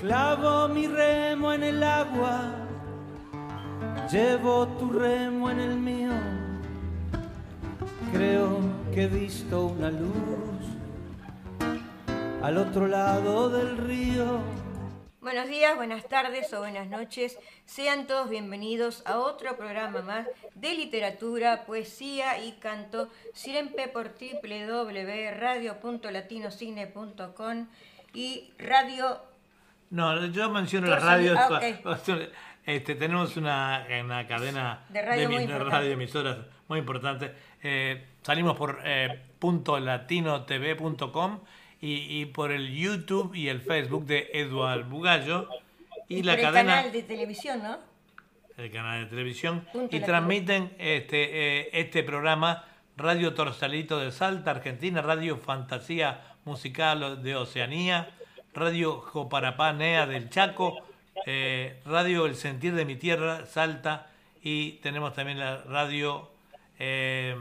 Clavo mi remo en el agua, llevo tu remo en el mío. Creo que he visto una luz al otro lado del río. Buenos días, buenas tardes o buenas noches. Sean todos bienvenidos a otro programa más de literatura, poesía y canto, siempre por www.radio.latinocine.com y radio... No, yo menciono las radios. Este, tenemos una, una cadena de radio, de, muy de radio emisoras muy importante. Eh, salimos por eh, .latinotv.com y, y, por el YouTube y el Facebook de Eduard Bugallo. Y, y la por cadena, el canal de televisión, ¿no? El canal de televisión. Punto y transmiten este, eh, este programa Radio Torsalito de Salta, Argentina, Radio Fantasía Musical de Oceanía, Radio Joparapá Nea del Chaco, eh, Radio El Sentir de mi Tierra, Salta, y tenemos también la radio eh,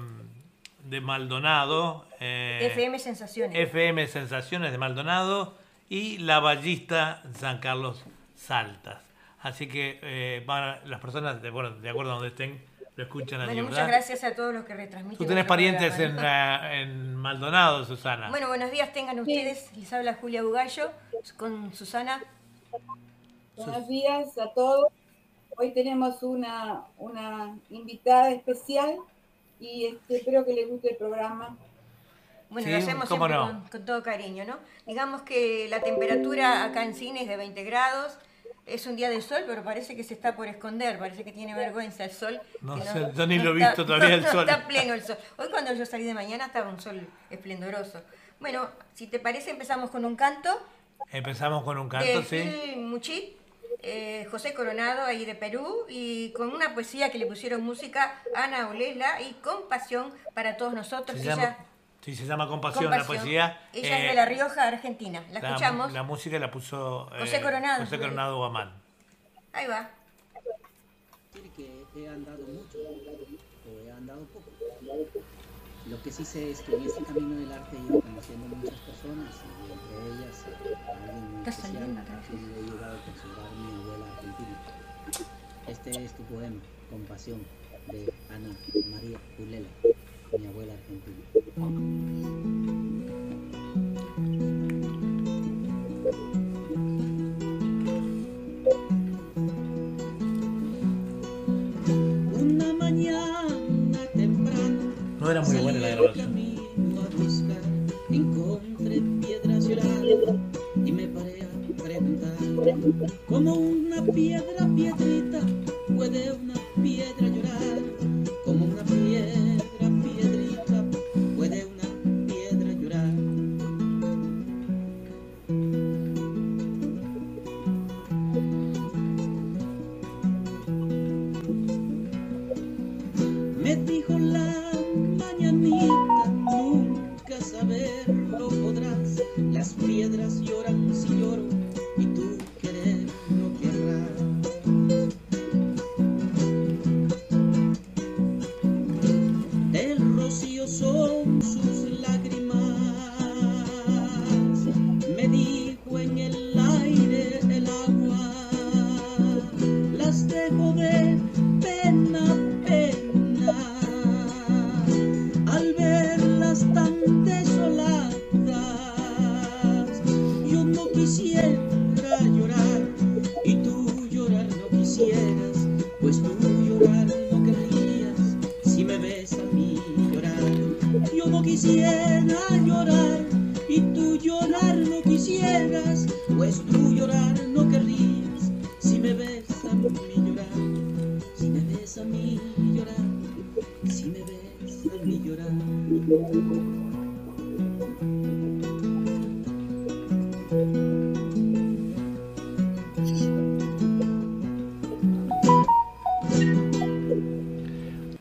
de Maldonado. Eh, FM Sensaciones. FM Sensaciones de Maldonado y La Ballista San Carlos Saltas. Así que van las personas, de, bueno, de acuerdo a donde estén, lo escuchan bueno, muchas gracias a todos los que retransmiten. Tú tenés parientes en, uh, en, Maldonado, Susana. Bueno, buenos días tengan ustedes. Les habla Julia Bugallo con Susana. Buenos días a todos. Hoy tenemos una, una invitada especial y este, espero que les guste el programa. Bueno, sí, lo hacemos siempre no? con, con, todo cariño, ¿no? Digamos que la temperatura acá en Cine es de 20 grados, es un día de sol, pero parece que se está por esconder, parece que tiene vergüenza el sol. No, no sé, yo ni lo he visto todavía el sol. Está pleno el sol. Hoy cuando yo salí de mañana estaba un sol esplendoroso. Bueno, si te parece empezamos con un canto. Empezamos con un canto, de sí. Gil Muchit, eh, José Coronado, ahí de Perú, y con una poesía que le pusieron música Ana Olela y Compasión para todos nosotros. Se ella, llama, sí, se llama Compasión, Compasión. la poesía. Ella eh, es de La Rioja, Argentina. La, la escuchamos. La música la puso eh, José Coronado. José Coronado Guamán. Ahí va. que he andado mucho o he andado poco. Lo que sí sé es que en este camino del arte he ido conociendo muchas personas y entre ellas a alguien muy especial a quien he llegado a considerar mi abuela argentina. Este es tu poema, Compasión, de Ana María Ulela, mi abuela argentina. Una mañana temprano No era muy buena la grabación. Encontré piedras llorando y me paré a preguntar como una piedra, piedrita, puede una piedra llorar,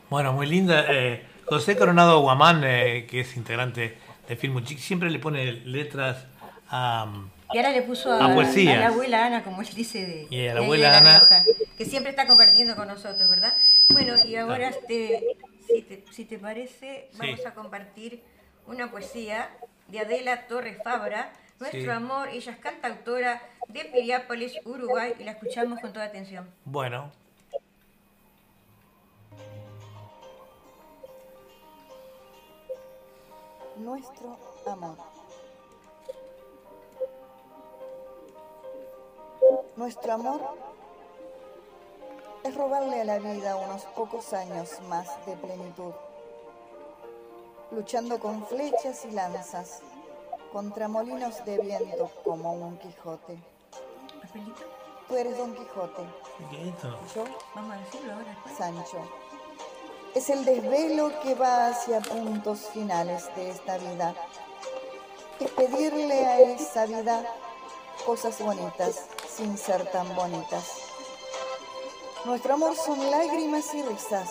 Bueno, muy linda. Eh, José Coronado Guamán, eh, que es integrante de Filmuchic, siempre le pone letras a. Y ahora le puso a, A poesías. a la abuela Ana, como él dice, de, Y a la abuela de Ana. Rioja, que siempre está compartiendo con nosotros, ¿verdad? Bueno, y ahora, este, si, te, si te parece, vamos Sí. a compartir una poesía de Adela Torres Fabra, Nuestro Sí. Amor. Ella es cantautora de Piriápolis, Uruguay, y la escuchamos con toda atención. Bueno. Nuestro amor. Nuestro amor es robarle a la vida unos pocos años más de plenitud, luchando con flechas y lanzas contra molinos de viento como un Quijote. Tú eres Don Quijote. Yo, Vamos a decirlo ahora. Sancho. Es el desvelo que va hacia puntos finales de esta vida. Es pedirle a esa vida cosas bonitas sin ser tan bonitas. Nuestro amor son lágrimas y risas,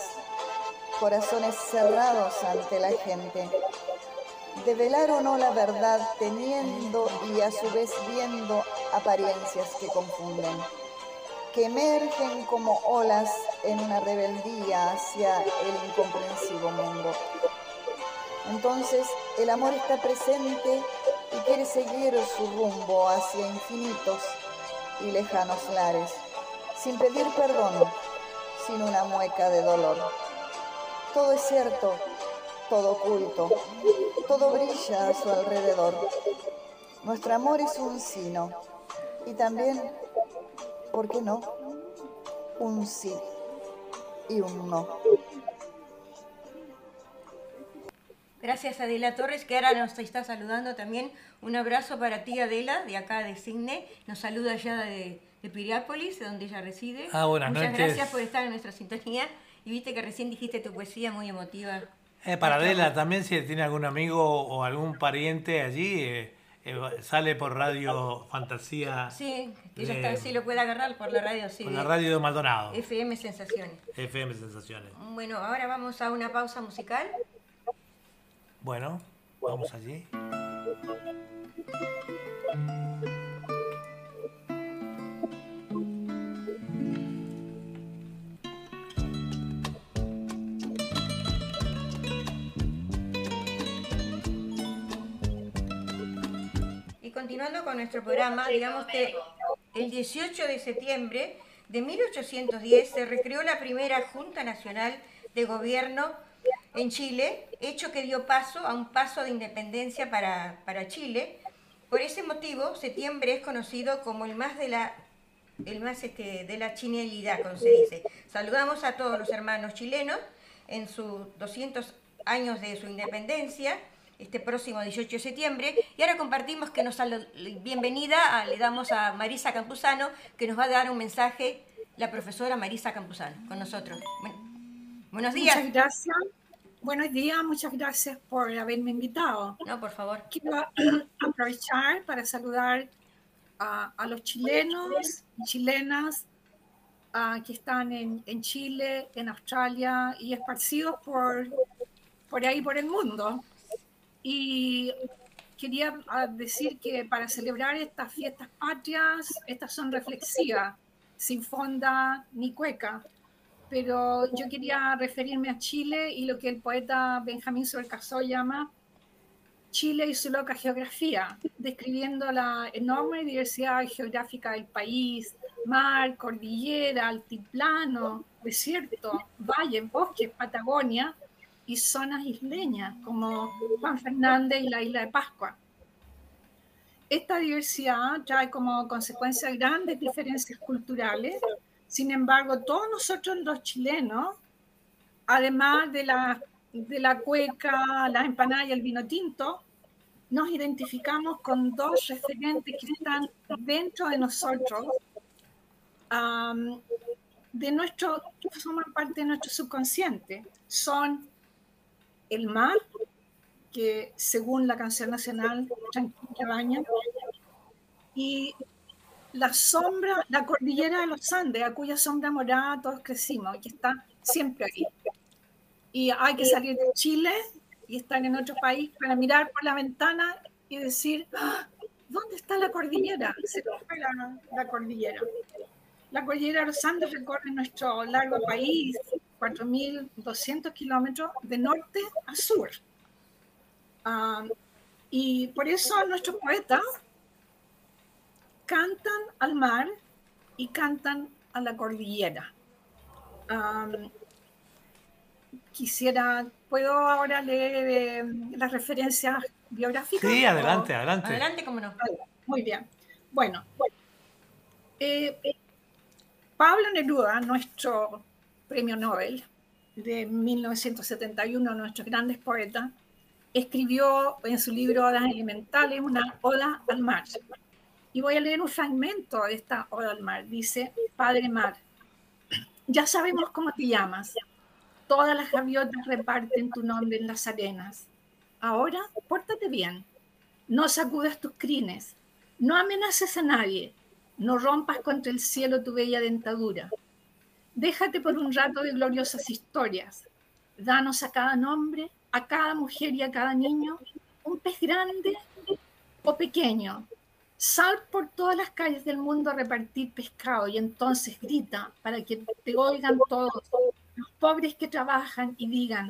corazones cerrados ante la gente, develar o no la verdad teniendo y a su vez viendo apariencias que confunden, que emergen como olas en una rebeldía hacia el incomprensivo mundo. Entonces el amor está presente y quiere seguir su rumbo hacia infinitos y lejanos lares, sin pedir perdón, sin una mueca de dolor. Todo es cierto, todo oculto, todo brilla a su alrededor. Nuestro amor es un sino y también, ¿por qué no? Un sí y un no. Gracias Adela Torres, que ahora nos está saludando también. Un abrazo para ti Adela, de acá de Cigne. Nos saluda ya de, de Piriápolis, donde ella reside. Ah, buenas Muchas noches. gracias por estar en nuestra sintonía. Y viste que recién dijiste tu poesía muy emotiva. Eh, para Adela también, si tiene algún amigo o algún pariente allí, eh, eh, sale por Radio Fantasía, Sí, que ella está, sí lo puede agarrar por la radio, sí. por la radio de Maldonado, FM Sensaciones. FM Sensaciones. Bueno, ahora vamos a una pausa musical. Bueno, vamos allí. Y continuando con nuestro programa, digamos que el 18 de septiembre de 1810 se recreó la primera Junta Nacional de Gobierno en Chile, hecho que dio paso a un paso de independencia para, para Chile. Por ese motivo, septiembre es conocido como el más de la el más este, de la chilenidad, como se dice. Saludamos a todos los hermanos chilenos en sus 200 años de su independencia, este próximo 18 de septiembre. Y ahora compartimos que nos bienvenida, a- le damos a Marisa Campuzano, que nos va a dar un mensaje, la profesora Marisa Campuzano, con nosotros. Bueno, buenos días. Muchas gracias. Buenos días, muchas gracias por haberme invitado. No, por favor. Quiero aprovechar para saludar a, a los chilenos y chilenas ah, que están en, en Chile, en Australia y esparcidos por, por ahí, por el mundo. Y quería ah, decir que para celebrar estas fiestas patrias, estas son reflexivas, sin fonda ni cueca pero yo quería referirme a Chile y lo que el poeta Benjamín Solcasó llama Chile y su loca geografía, describiendo la enorme diversidad geográfica del país, mar, cordillera, altiplano, desierto, valle, bosque, Patagonia y zonas isleñas como Juan Fernández y la isla de Pascua. Esta diversidad trae como consecuencia grandes diferencias culturales sin embargo, todos nosotros los chilenos, además de la, de la cueca, las empanadas y el vino tinto, nos identificamos con dos referentes que están dentro de nosotros, de nuestro, que forman parte de nuestro subconsciente. Son el mar, que según la canción nacional, Tranquila Baña, y la sombra, la cordillera de los Andes, a cuya sombra morada todos crecimos, y que está siempre ahí. Y hay que salir de Chile y estar en otro país para mirar por la ventana y decir, "Ah, ¿dónde está la cordillera? Se fue la, la cordillera. La cordillera de los Andes recorre nuestro largo país, 4.200 kilómetros de norte a sur. Ah, y por eso nuestros poetas cantan al mar y cantan a la cordillera. quisiera, ¿puedo ahora leer eh, las referencias biográficas? Sí, adelante, adelante. Adelante, cómo no. Muy bien. Bueno, eh, Pablo Neruda, nuestro premio Nobel de 1971, nuestros grandes poetas, escribió en su libro Odas Elementales una oda al mar. Y voy a leer un fragmento de esta oda al mar. Dice, Padre Mar, ya sabemos cómo te llamas. Todas las gaviotas reparten tu nombre en las arenas. Ahora, pórtate bien. No sacudas tus crines. No amenaces a nadie. No rompas contra el cielo tu bella dentadura. Déjate por un rato de gloriosas historias. Danos a cada nombre, a cada mujer y a cada niño un pez grande o pequeño. Sal por todas las calles del mundo a repartir pescado y entonces grita para que te oigan todos los pobres que trabajan y digan,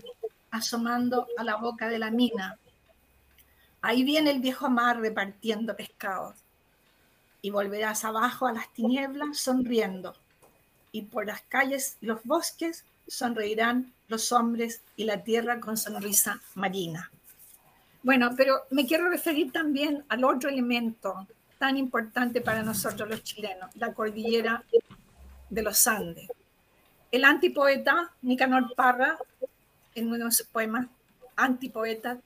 asomando a la boca de la mina, ahí viene el viejo mar repartiendo pescados y volverás abajo a las tinieblas sonriendo, y por las calles y los bosques sonreirán los hombres y la tierra con sonrisa marina. Bueno, pero me quiero referir también al otro elemento tan importante para nosotros los chilenos, la cordillera de los Andes. El antipoeta Nicanor Parra, en uno de sus poemas, antipoeta,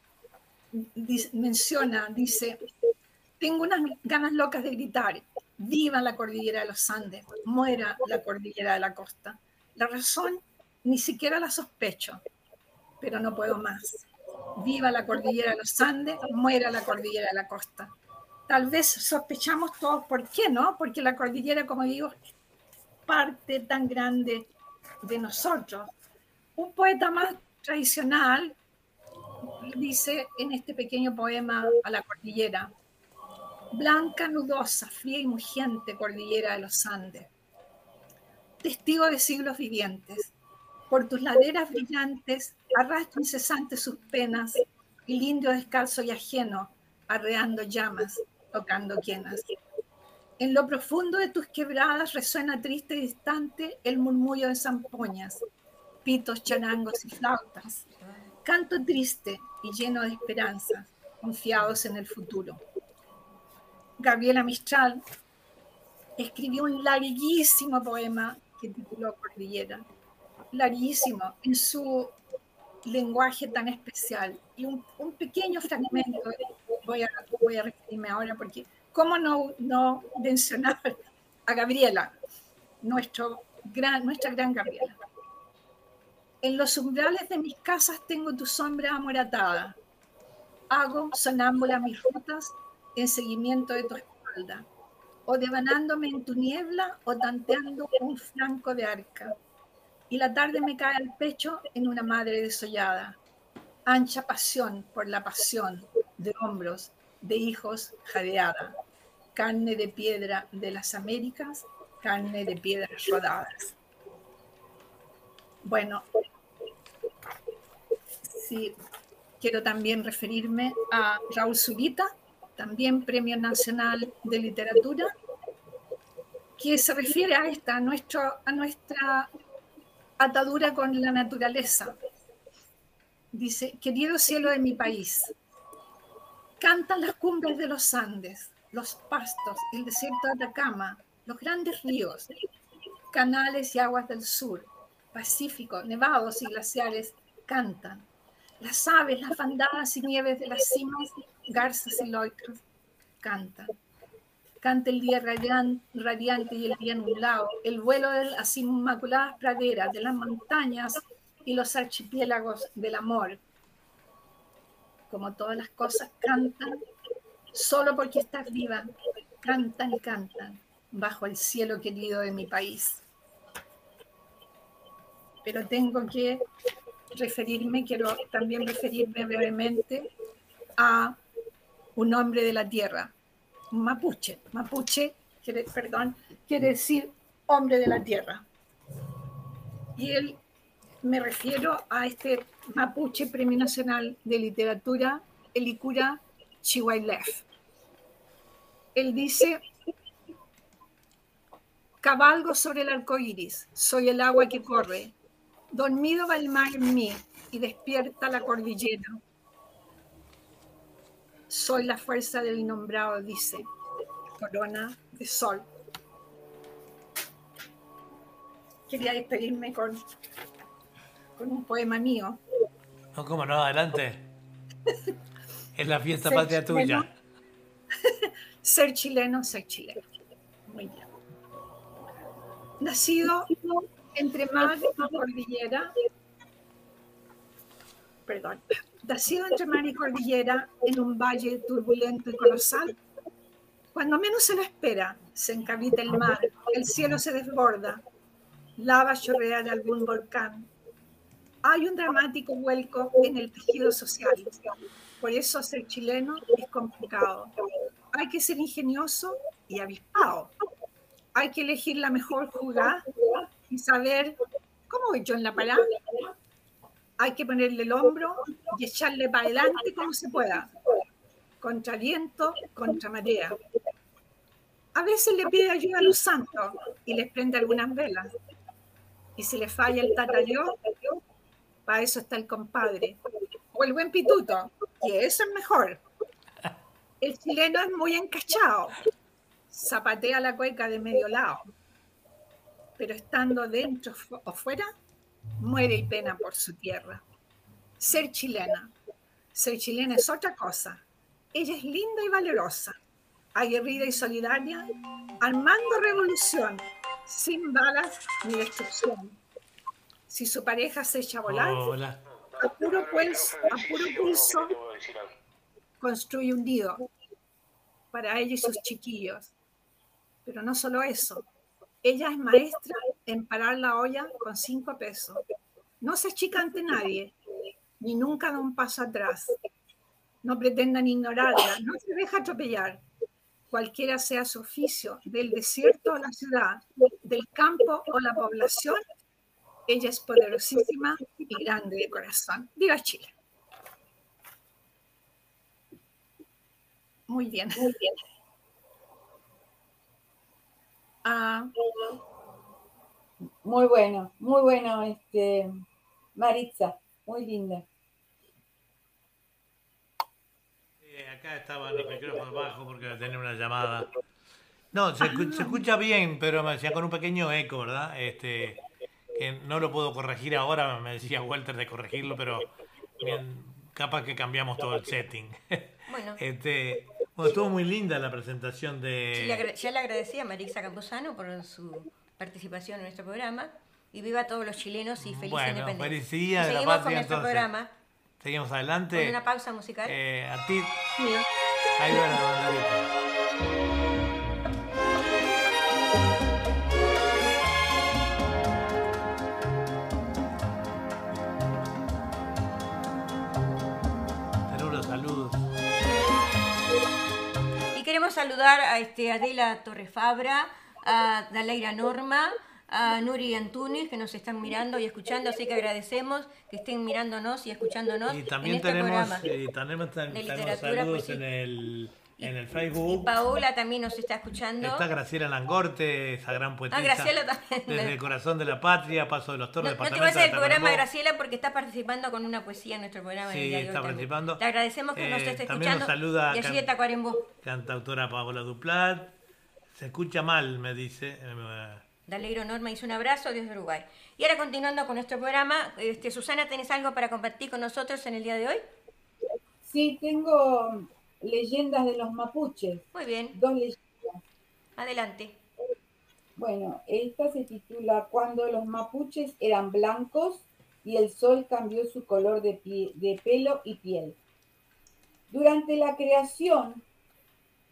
menciona, dice, tengo unas ganas locas de gritar, viva la cordillera de los Andes, muera la cordillera de la costa. La razón ni siquiera la sospecho, pero no puedo más. Viva la cordillera de los Andes, muera la cordillera de la costa. Tal vez sospechamos todos por qué, ¿no? Porque la cordillera, como digo, es parte tan grande de nosotros. Un poeta más tradicional dice en este pequeño poema a la cordillera, blanca, nudosa, fría y mugiente cordillera de los Andes, testigo de siglos vivientes. Por tus laderas brillantes arrastra incesante sus penas, el indio descalzo y ajeno, arreando llamas, tocando quienas. En lo profundo de tus quebradas resuena triste y distante el murmullo de zampoñas, pitos, charangos y flautas. Canto triste y lleno de esperanza, confiados en el futuro. Gabriela Mistral escribió un larguísimo poema que tituló Cordillera, larguísimo, en su lenguaje tan especial. Y un, pequeño fragmento, voy a, voy a referirme ahora, porque ¿cómo no, no mencionar a Gabriela, nuestro gran, nuestra gran Gabriela? En los umbrales de mis casas tengo tu sombra amoratada. Hago sonámbula mis rutas en seguimiento de tu espalda, o devanándome en tu niebla o tanteando un flanco de arca. Y la tarde me cae al pecho en una madre desollada, ancha pasión por la pasión de hombros de hijos jadeada, carne de piedra de las Américas, carne de piedras rodadas. Bueno, sí, quiero también referirme a Raúl Zurita, también Premio Nacional de Literatura, que se refiere a esta, nuestro, a nuestra atadura con la naturaleza. Dice, querido cielo de mi país, cantan las cumbres de los Andes, los pastos, el desierto de Atacama, los grandes ríos, canales y aguas del sur, Pacífico, nevados y glaciares cantan. Las aves, las bandadas y nieves de las cimas garzas y loicros cantan. Canta el día radiante y el día nublado, el vuelo de las inmaculadas praderas, de las montañas y los archipiélagos del amor. Como todas las cosas cantan, solo porque estás viva, cantan y cantan bajo el cielo querido de mi país. Pero tengo que referirme, quiero también referirme brevemente a un hombre de la tierra, mapuche. Mapuche, quiere, perdón, quiere decir hombre de la tierra. Y él, me refiero a este mapuche Premio Nacional de Literatura, Elikura Chihuaylef. Él dice, Cabalgo sobre el arco iris, soy el agua que corre. Dormido va el mar en mí y despierta la cordillera. Soy la fuerza del innombrado, dice. Corona de sol. Quería despedirme con, con un poema mío. No, cómo no, adelante. Es la fiesta patria tuya. ser chileno, ser chileno. Muy bien. Nacido entre mar y cordillera, perdón, nacido entre mar y cordillera en un valle turbulento y colosal, cuando menos se lo espera, se encabita el mar, el cielo se desborda, lava chorrea de algún volcán. Hay un dramático vuelco en el tejido social. Por eso ser chileno es complicado. Hay que ser ingenioso y avispado. Hay que elegir la mejor jugada y saber cómo voy yo en la parada. Hay que ponerle el hombro y echarle para adelante como se pueda. Contra viento, contra marea. A veces le pide ayuda a los santos y les prende algunas velas. Y si le falla el tatayo, para eso está el compadre. O el buen pituto, que eso es mejor. El chileno es muy encachado. Zapatea la cueca de medio lado. Pero estando dentro o fuera, muere y pena por su tierra. Ser chilena. Ser chilena es otra cosa. Ella es linda y valerosa aguerrida y solidaria, armando revolución, sin balas ni destrucción. Si su pareja se echa a volar, a, puro pulso, a puro pulso construye un nido para ella y sus chiquillos. Pero no solo eso, ella es maestra en parar la olla con cinco pesos. No se achica ante nadie, ni nunca da un paso atrás. No pretendan ignorarla, no se deja atropellar cualquiera sea su oficio, del desierto o la ciudad, del campo o la población, ella es poderosísima y grande de corazón. Viva Chile. Muy bien. Muy bien. Ah, muy bueno, muy bueno, este, Maritza, muy linda. acá estaban los micrófonos bajos porque tenía una llamada. No, se, escucha bien, pero me decía con un pequeño eco, ¿verdad? Este, que no lo puedo corregir ahora, me decía Walter de corregirlo, pero capaz que cambiamos todo el setting. Bueno. Este, estuvo muy linda la presentación de... ya le agradecía a Marisa Camposano por su participación en nuestro programa y viva a todos los chilenos y feliz bueno, independencia. Feliz día de la patria, con nuestro programa. Seguimos adelante. Con una pausa musical. Eh, a ti. Ahí va la banderita. Saludar a este Adela Torrefabra, a Daleira Norma, a Nuri Antunes que nos están mirando y escuchando, así que agradecemos que estén mirándonos y escuchándonos. Y también este tenemos, eh, tenemos, saludos en el, en el Facebook. Y Paola también nos está escuchando. Está Graciela Langorte, esa gran poetisa. Ah, Graciela también. Desde el corazón de la patria, Paso de los Toros, no, no te vas a el programa, Graciela, porque está participando con una poesía en nuestro programa. Sí, está participando. Te agradecemos que nos esté escuchando. También nos saluda y allí está Cuarembó. Cantautora Paola Duplat. Se escucha mal, me dice. Alegro Norma hizo un abrazo desde Uruguay. Y ahora continuando con nuestro programa, este, Susana, ¿tenés algo para compartir con nosotros en el día de hoy? Sí, tengo leyendas de los mapuches. Muy bien. Dos leyendas. Adelante. Bueno, esta se titula Cuando los mapuches eran blancos y el sol cambió su color de, de pelo y piel. Durante la creación,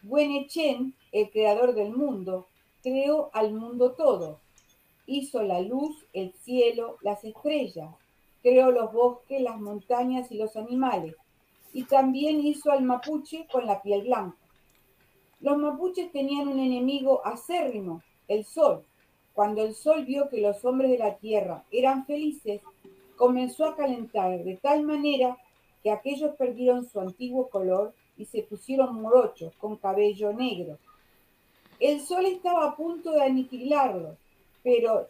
Buenechen, el creador del mundo, creó al mundo todo. Hizo la luz, el cielo, las estrellas. Creó los bosques, las montañas y los animales. Y también hizo al mapuche con la piel blanca. Los mapuches tenían un enemigo acérrimo, el sol. Cuando el sol vio que los hombres de la tierra eran felices, comenzó a calentar de tal manera que aquellos perdieron su antiguo color y se pusieron morochos con cabello negro El sol estaba a punto de aniquilarlo, pero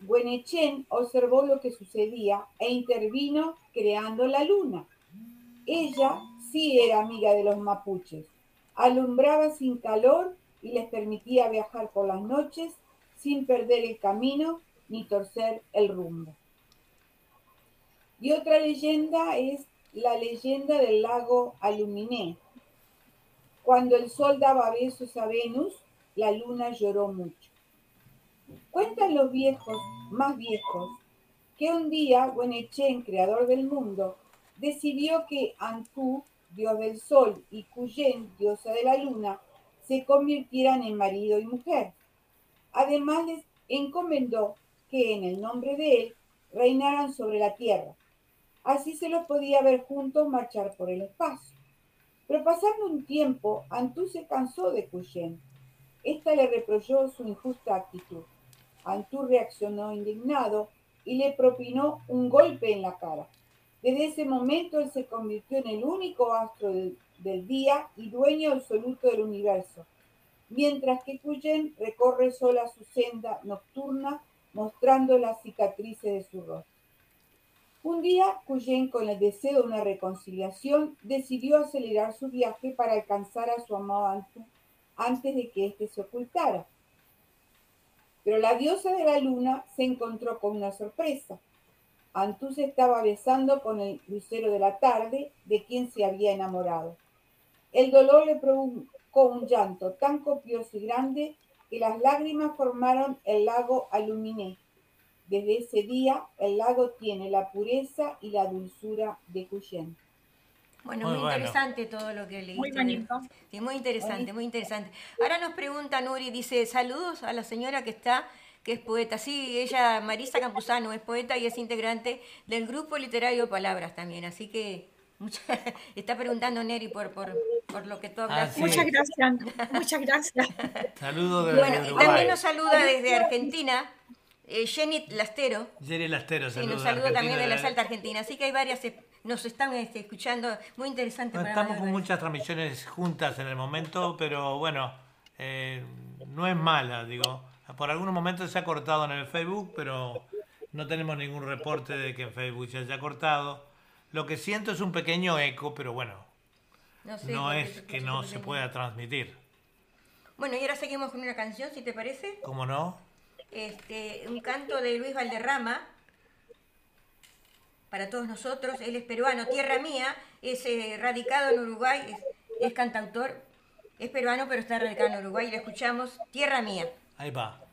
Buenechen observó lo que sucedía e intervino creando la luna. Ella sí era amiga de los mapuches, alumbraba sin calor y les permitía viajar por las noches sin perder el camino ni torcer el rumbo. Y otra leyenda es la leyenda del lago Aluminé. Cuando el sol daba besos a Venus, la luna lloró mucho. Cuentan los viejos, más viejos, que un día Buenechen, creador del mundo, decidió que Antú, dios del sol, y Cuyen, diosa de la luna, se convirtieran en marido y mujer. Además les encomendó que en el nombre de él reinaran sobre la tierra. Así se los podía ver juntos marchar por el espacio. Pero pasando un tiempo, Antú se cansó de Cuyen. Esta le reprochó su injusta actitud. Antú reaccionó indignado y le propinó un golpe en la cara. Desde ese momento él se convirtió en el único astro del, día y dueño absoluto del universo, mientras que Cuyen recorre sola su senda nocturna mostrando las cicatrices de su rostro. Un día, Cuyen, con el deseo de una reconciliación, decidió acelerar su viaje para alcanzar a su amado Antú antes de que éste se ocultara. Pero la diosa de la luna se encontró con una sorpresa. Antú se estaba besando con el lucero de la tarde, de quien se había enamorado. El dolor le provocó un llanto tan copioso y grande que las lágrimas formaron el lago Aluminé. Desde ese día, el lago tiene la pureza y la dulzura de Cuyen. Bueno, Muy muy, bueno. interesante todo lo que leíste. Muy bonito. Sí, muy interesante, muy interesante. Ahora nos pregunta Nuri, dice, saludos a la señora que está, que es poeta. Sí, ella, Marisa Campuzano, es poeta y es integrante del grupo literario Palabras también. Así que mucha- está preguntando Neri por, por, por lo que tú hablas. Ah, sí. Muchas gracias, muchas gracias. Saludos desde Bueno, y Uruguay. también nos saluda desde Argentina eh, Jenny Lastero. Jerry Lastero, Sí, saludos. nos saluda también de la. Salta Argentina. Así que hay varias, eh, nos están este, escuchando. Muy interesante. Estamos con muchas transmisiones juntas en el momento, pero bueno, eh, no es mala, digo. Por algunos momentos se ha cortado en el Facebook, pero no tenemos ningún reporte de que en Facebook se haya cortado. Lo que siento es un pequeño eco, pero bueno, No, sé, no porque es que no se pueda transmitir. Bueno, y ahora seguimos con una canción, si te parece. ¿Cómo no? Este, un canto de Luis Valderrama para todos nosotros. Él es peruano, tierra mía, es eh, radicado en Uruguay, es, es cantautor, es peruano, pero está radicado en Uruguay. Y le escuchamos, tierra mía. Ahí va.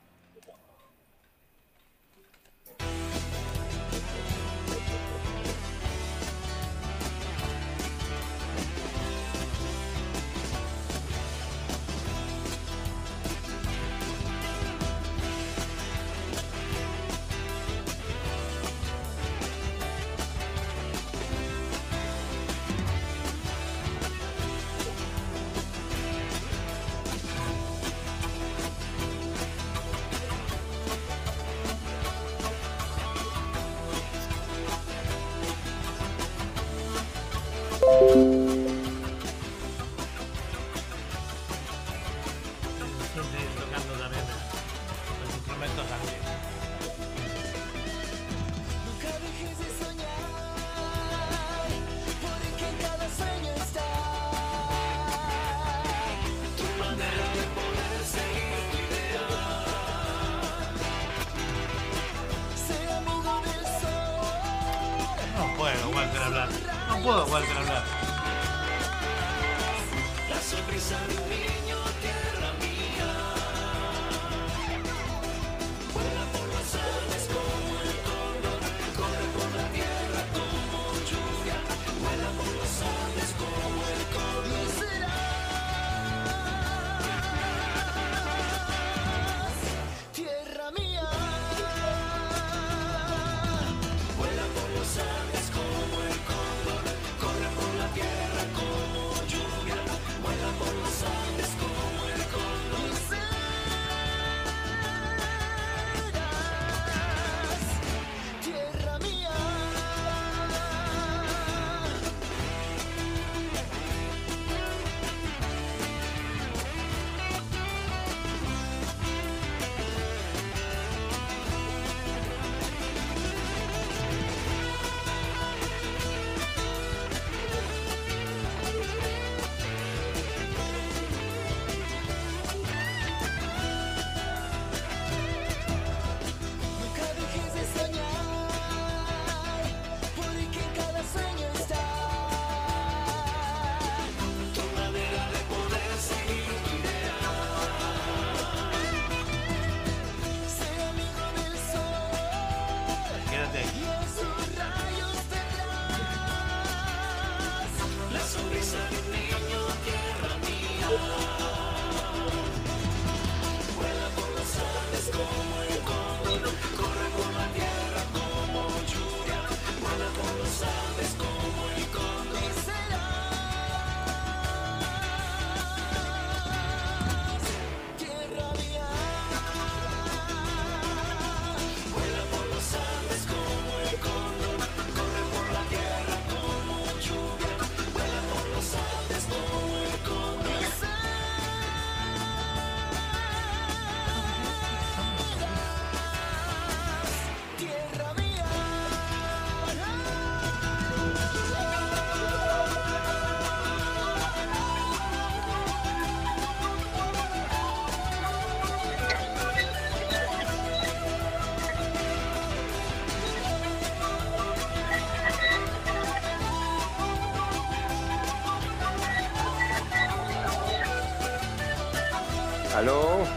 ¿Aló?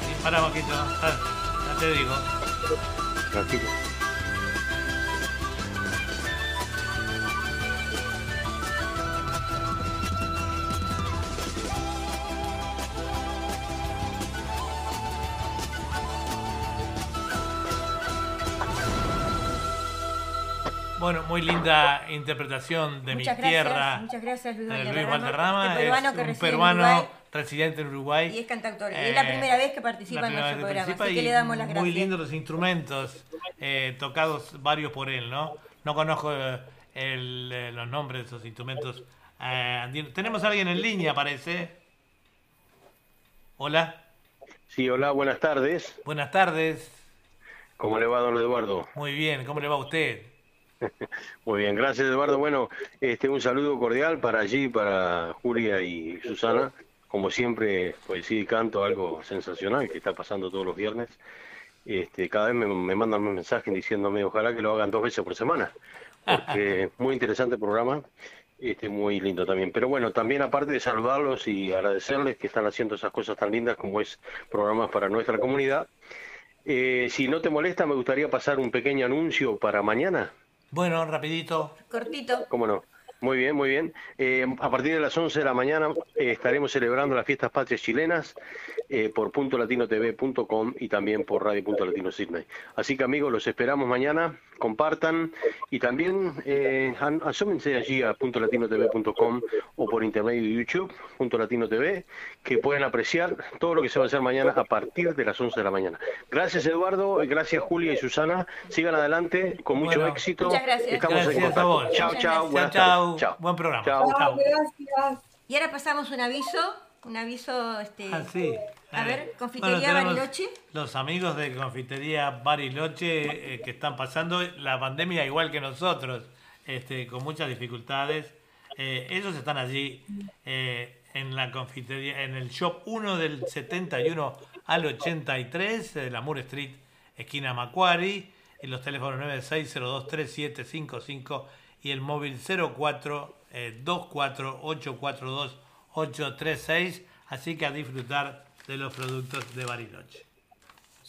Sí, para poquito, ya, te digo. Tranquilo. Bueno, muy linda interpretación de Muchas mi gracias, tierra. muchas gracias, Luis de Valderrama, Valderrama. este peruano es que un en peruano Uruguay. Residente en Uruguay. Y es cantautor. y Eh, es la primera vez que participa en nuestro programa. Así que le damos las gracias. Muy lindos los instrumentos eh, tocados varios por él, ¿no? No conozco eh, el, eh, los nombres de esos instrumentos. eh, andinos. Tenemos a alguien en línea, parece. Hola, Sí, hola, buenas tardes. buenas tardes. ¿Cómo le va, don Eduardo? Muy bien, ¿cómo le va a usted? Muy bien, gracias, Eduardo. Bueno, este, un saludo cordial para allí, para Julia y Susana. Como siempre, poesía y canto, algo sensacional que está pasando todos los viernes. Este, cada vez me, me mandan un mensaje diciéndome, ojalá que lo hagan dos veces por semana, porque muy interesante programa, este, muy lindo también. Pero bueno, también aparte de saludarlos y agradecerles que están haciendo esas cosas tan lindas como es programas para nuestra comunidad. Eh, si no te molesta, me gustaría pasar un pequeño anuncio para mañana. Bueno, rapidito. Cortito. ¿Cómo no? Muy bien, muy bien. Eh, a partir de las 11 de la mañana eh, estaremos celebrando las fiestas patrias chilenas eh, por puntolatinotv.com y también por radio.latino Sydney. Así que amigos, los esperamos mañana, compartan y también eh, asómense allí a puntolatinotv.com o por intermedio de YouTube, Punto Latino TV, que pueden apreciar todo lo que se va a hacer mañana a partir de las 11 de la mañana. Gracias Eduardo, gracias Julia y Susana. Sigan adelante con mucho Bueno. éxito. Muchas gracias. Estamos en Gracias a contacto. Chao, chao. Chao, Buen programa. Chao. Chao. Gracias. Y ahora pasamos un aviso. Un aviso, este. Ah, sí. A ver, Confitería Bariloche. Los amigos de Confitería Bariloche eh, que están pasando la pandemia igual que nosotros, este, con muchas dificultades. Eh, ellos están allí eh, en la confitería, en el shop 1 del 71 al 83 de la Moore Street, esquina Macquarie, y los teléfonos 96023755 y el móvil 04 eh, 24842 836, así que a disfrutar de los productos de Bariloche.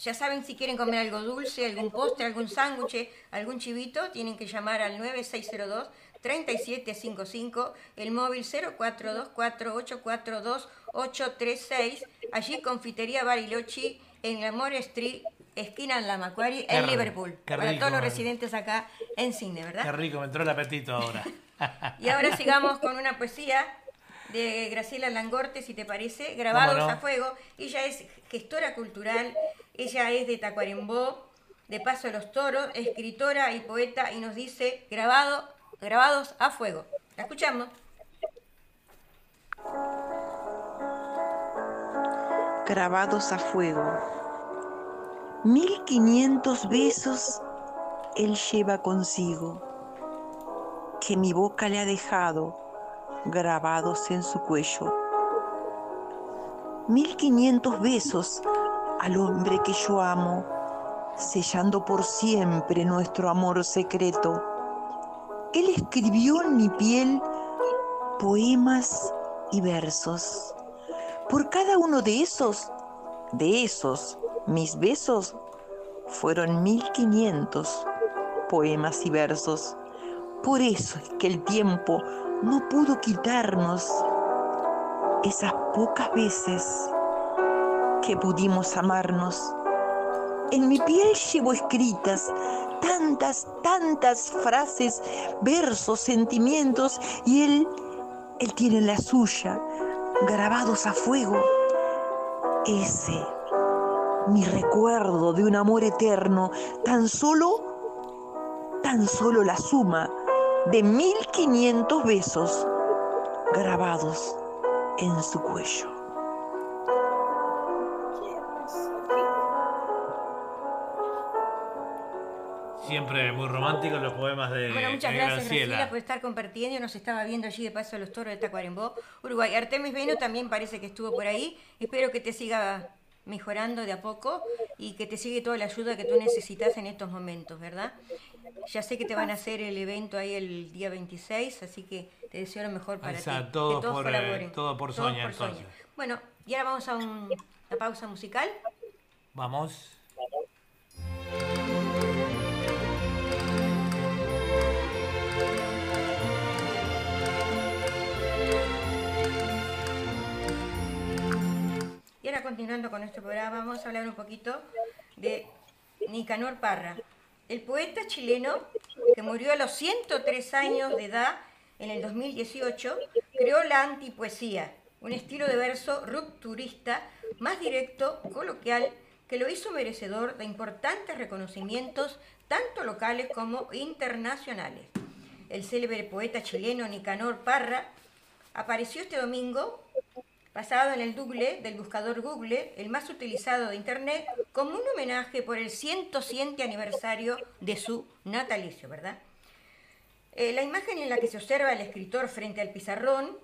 Ya saben, si quieren comer algo dulce, algún postre, algún sándwich, algún chivito, tienen que llamar al 9602 3755, el móvil 0424842836, allí Confitería Bariloche, en la More Street, esquina en la Macquarie, Qué en Liverpool. qué Para rico, todos los residentes acá en Cine, Qué ¿verdad? rico, me entró el apetito ahora. Y ahora sigamos con una poesía de Graciela Langorte, si te parece, Grabados a Fuego. Ella es gestora cultural, ella es de Tacuarembó, de Paso de los Toros, escritora y poeta, y nos dice grabado, Grabados a Fuego. ¿La escuchamos? Grabados a fuego. Mil quinientos besos él lleva consigo, que mi boca le ha dejado grabados en su cuello. Mil quinientos besos al hombre que yo amo, sellando por siempre nuestro amor secreto. Él escribió en mi piel poemas y versos. Por cada uno de esos, de esos, mis besos, fueron mil quinientos poemas y versos. Por eso es que el tiempo no pudo quitarnos esas pocas veces que pudimos amarnos. En mi piel llevo escritas tantas, tantas frases, versos, sentimientos y él, él tiene la suya, grabados a fuego. Ese, mi recuerdo de un amor eterno, tan solo, tan solo la suma de 1500 besos grabados en su cuello. Siempre muy románticos los poemas de, Bueno, muchas de gracias Graciela. Graciela por estar compartiendo. Nos estaba viendo allí de paso a los toros de Tacuarembó, Uruguay. Artemis Veno también parece que estuvo por ahí. Espero que te siga mejorando de a poco y que te sigue toda la ayuda que tú necesitas en estos momentos, ¿verdad? Ya sé que te van a hacer el evento ahí el día 26, así que te deseo lo mejor para ti. todo que todos por, eh, colaboren. todo por Todos Sonia, entonces. Bueno, y ahora vamos a un- una pausa musical. Vamos. Y ahora continuando con nuestro programa, vamos a hablar un poquito de Nicanor Parra, el poeta chileno que murió a los 103 años de edad en el 2018, creó la antipoesía, un estilo de verso rupturista más directo, coloquial, que lo hizo merecedor de importantes reconocimientos tanto locales como internacionales. El célebre poeta chileno Nicanor Parra apareció este domingo basado en el Google del buscador Google, el más utilizado de Internet, como un homenaje por el 107 aniversario de su natalicio, ¿verdad? Eh, la imagen en la que se observa al escritor frente al pizarrón,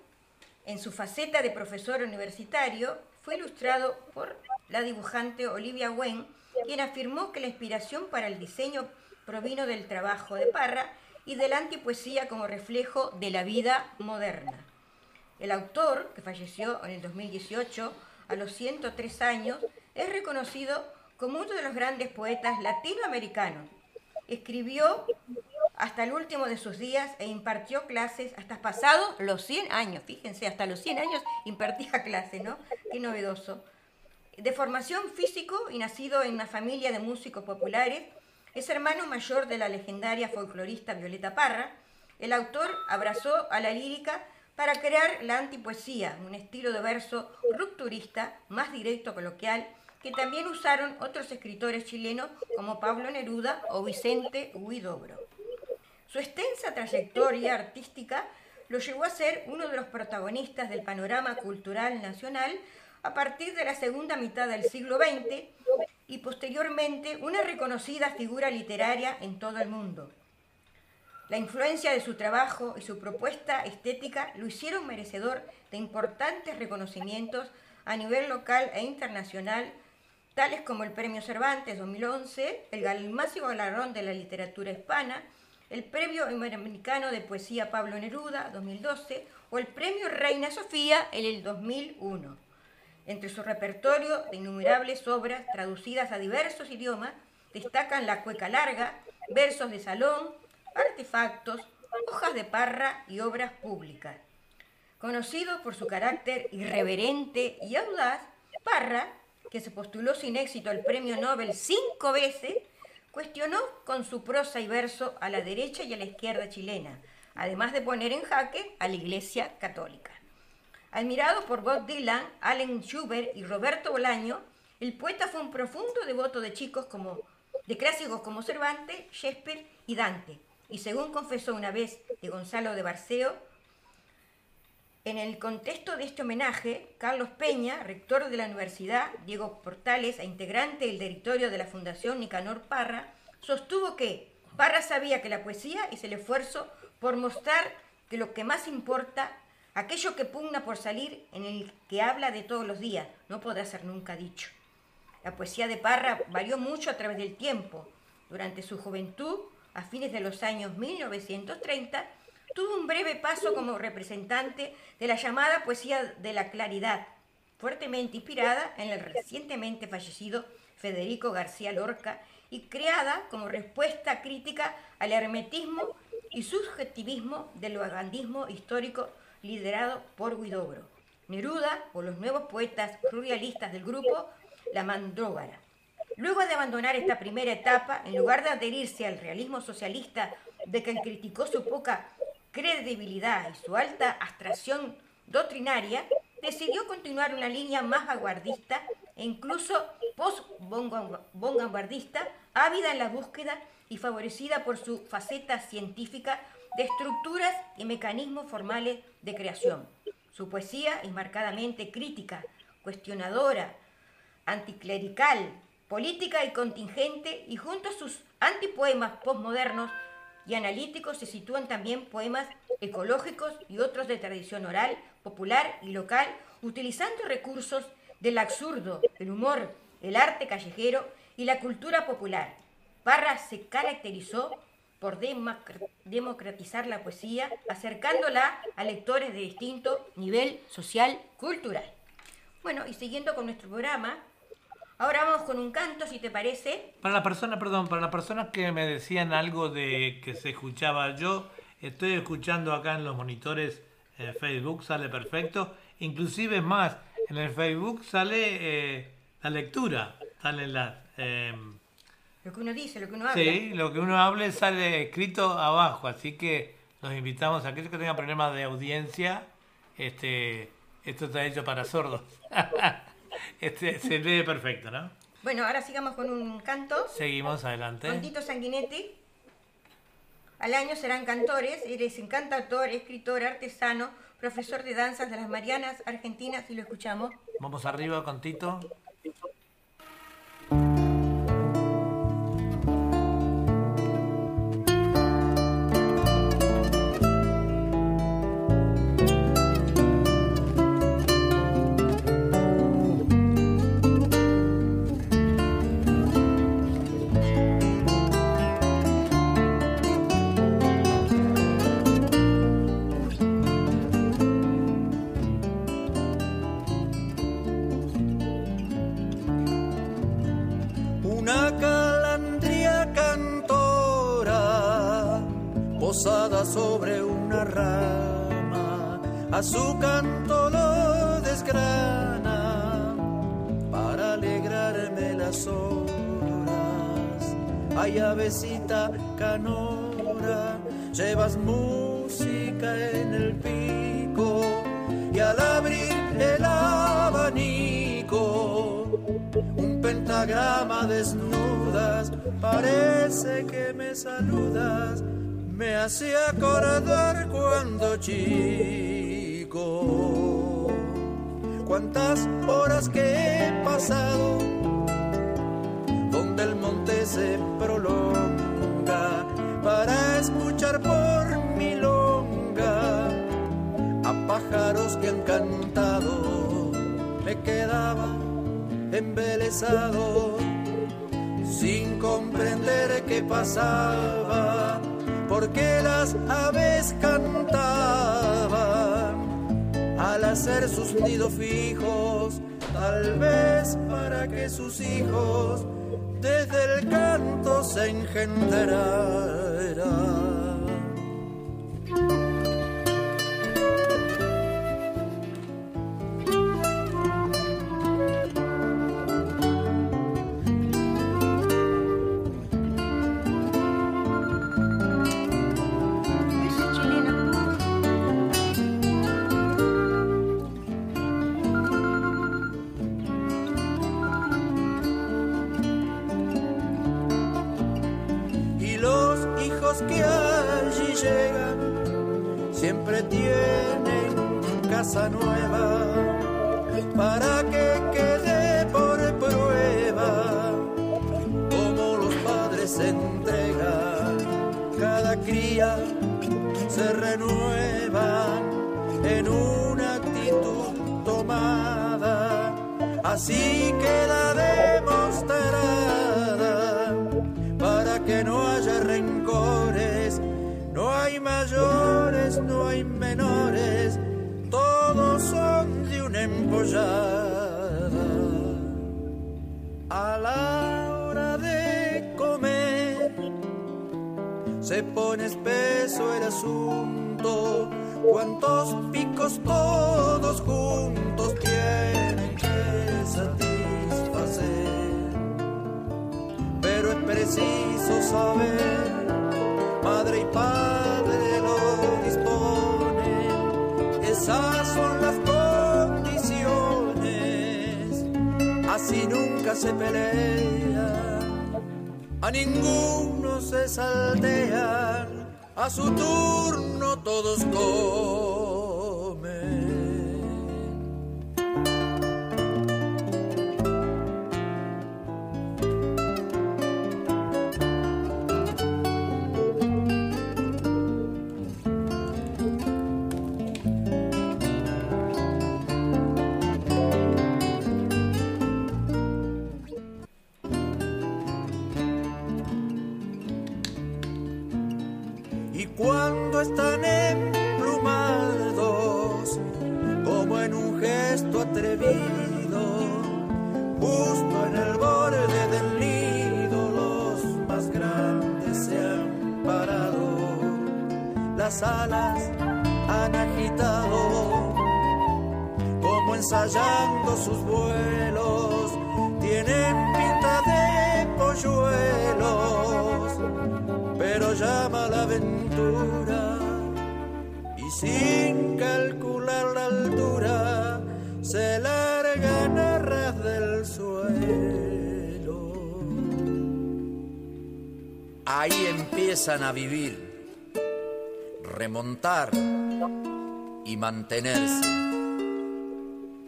en su faceta de profesor universitario, fue ilustrado por la dibujante Olivia Wen, quien afirmó que la inspiración para el diseño provino del trabajo de Parra y de la antipoesía como reflejo de la vida moderna. El autor, que falleció en el 2018 a los 103 años, es reconocido como uno de los grandes poetas latinoamericanos. Escribió hasta el último de sus días e impartió clases hasta pasados los 100 años. Fíjense, hasta los 100 años impartía clases, ¿no? Qué novedoso. De formación físico y nacido en una familia de músicos populares, es hermano mayor de la legendaria folclorista Violeta Parra. El autor abrazó a la lírica para crear la antipoesía, un estilo de verso rupturista, más directo, coloquial, que también usaron otros escritores chilenos como Pablo Neruda o Vicente Huidobro. Su extensa trayectoria artística lo llevó a ser uno de los protagonistas del panorama cultural nacional a partir de la segunda mitad del siglo XX y posteriormente una reconocida figura literaria en todo el mundo. La influencia de su trabajo y su propuesta estética lo hicieron merecedor de importantes reconocimientos a nivel local e internacional, tales como el Premio Cervantes 2011, el máximo galardón de la literatura hispana, el Premio Iberoamericano de Poesía Pablo Neruda 2012 o el Premio Reina Sofía en el 2001. Entre su repertorio de innumerables obras traducidas a diversos idiomas destacan La Cueca Larga, Versos de Salón, Artefactos, Hojas de Parra y Obras Públicas. Conocido por su carácter irreverente y audaz, Parra, que se postuló sin éxito al premio Nobel cinco veces, cuestionó con su prosa y verso a la derecha y a la izquierda chilena, además de poner en jaque a la Iglesia Católica. Admirado por Bob Dylan, Allen Schubert y Roberto Bolaño, el poeta fue un profundo devoto de chicos como de clásicos como Cervantes, Shakespeare y Dante. Y según confesó una vez de Gonzalo de Barceo, en el contexto de este homenaje, Carlos Peña, rector de la universidad, Diego Portales e integrante del directorio de la Fundación Nicanor Parra, sostuvo que Parra sabía que la poesía es el esfuerzo por mostrar que lo que más importa, aquello que pugna por salir, en el que habla de todos los días, no podrá ser nunca dicho. La poesía de Parra varió mucho a través del tiempo. Durante su juventud, a fines de los años 1930, tuvo un breve paso como representante de la llamada poesía de la claridad, fuertemente inspirada en el recientemente fallecido Federico García Lorca y creada como respuesta crítica al hermetismo y subjetivismo del vagandismo histórico liderado por Guidobro. Neruda o los nuevos poetas surrealistas del grupo La Mandrógara. Luego de abandonar esta primera etapa, en lugar de adherirse al realismo socialista de quien criticó su poca credibilidad y su alta abstracción doctrinaria, decidió continuar una línea más vanguardista e incluso post-vanguardista, ávida en la búsqueda y favorecida por su faceta científica de estructuras y mecanismos formales de creación. Su poesía es marcadamente crítica, cuestionadora, anticlerical, política y contingente, y junto a sus antipoemas postmodernos y analíticos se sitúan también poemas ecológicos y otros de tradición oral, popular y local, utilizando recursos del absurdo, el humor, el arte callejero y la cultura popular. Parra se caracterizó por democratizar la poesía, acercándola a lectores de distinto nivel social, cultural. Bueno, y siguiendo con nuestro programa, ahora vamos con un canto, si te parece. Para la persona, perdón, para las personas que me decían algo de que se escuchaba yo, estoy escuchando acá en los monitores en Facebook, sale perfecto. Inclusive es más, en el Facebook sale eh, la lectura, salen las... Eh, lo que uno dice, lo que uno habla. Sí, lo que uno hable sale escrito abajo, así que los invitamos a aquellos que tengan problemas de audiencia, este, esto está hecho para sordos. este, se lee perfecto, ¿no? Bueno, ahora sigamos con un canto. Seguimos adelante. Con Tito Sanguinetti. Al año serán cantores, eres encantador, escritor, artesano, profesor de danzas de las Marianas Argentinas y lo escuchamos. Vamos arriba con Tito. Una calandria cantora posada sobre una rama, a su canto lo desgrana para alegrarme las horas. Ay, avecita canora, llevas música en el pico y al abrir el abanico un pentagrama desnudas, parece que me saludas, me hace acordar cuando chico. Cuántas horas que he pasado, donde el monte se prolonga, para escuchar por milonga a pájaros que han cantado, me quedaba embelesado, sin comprender qué pasaba, porque las aves cantaban al hacer sus nidos fijos, tal vez para que sus hijos desde el canto se engendraran. Así queda demostrada para que no haya rencores. No hay mayores, no hay menores, todos son de una empollada. A la hora de comer se pone espeso el asunto. Cuántos picos todos juntos preciso saber, madre y padre lo disponen, esas son las condiciones, así nunca se pelea, a ninguno se saltean, a su turno todos comen. Empiezan a vivir, remontar y mantenerse.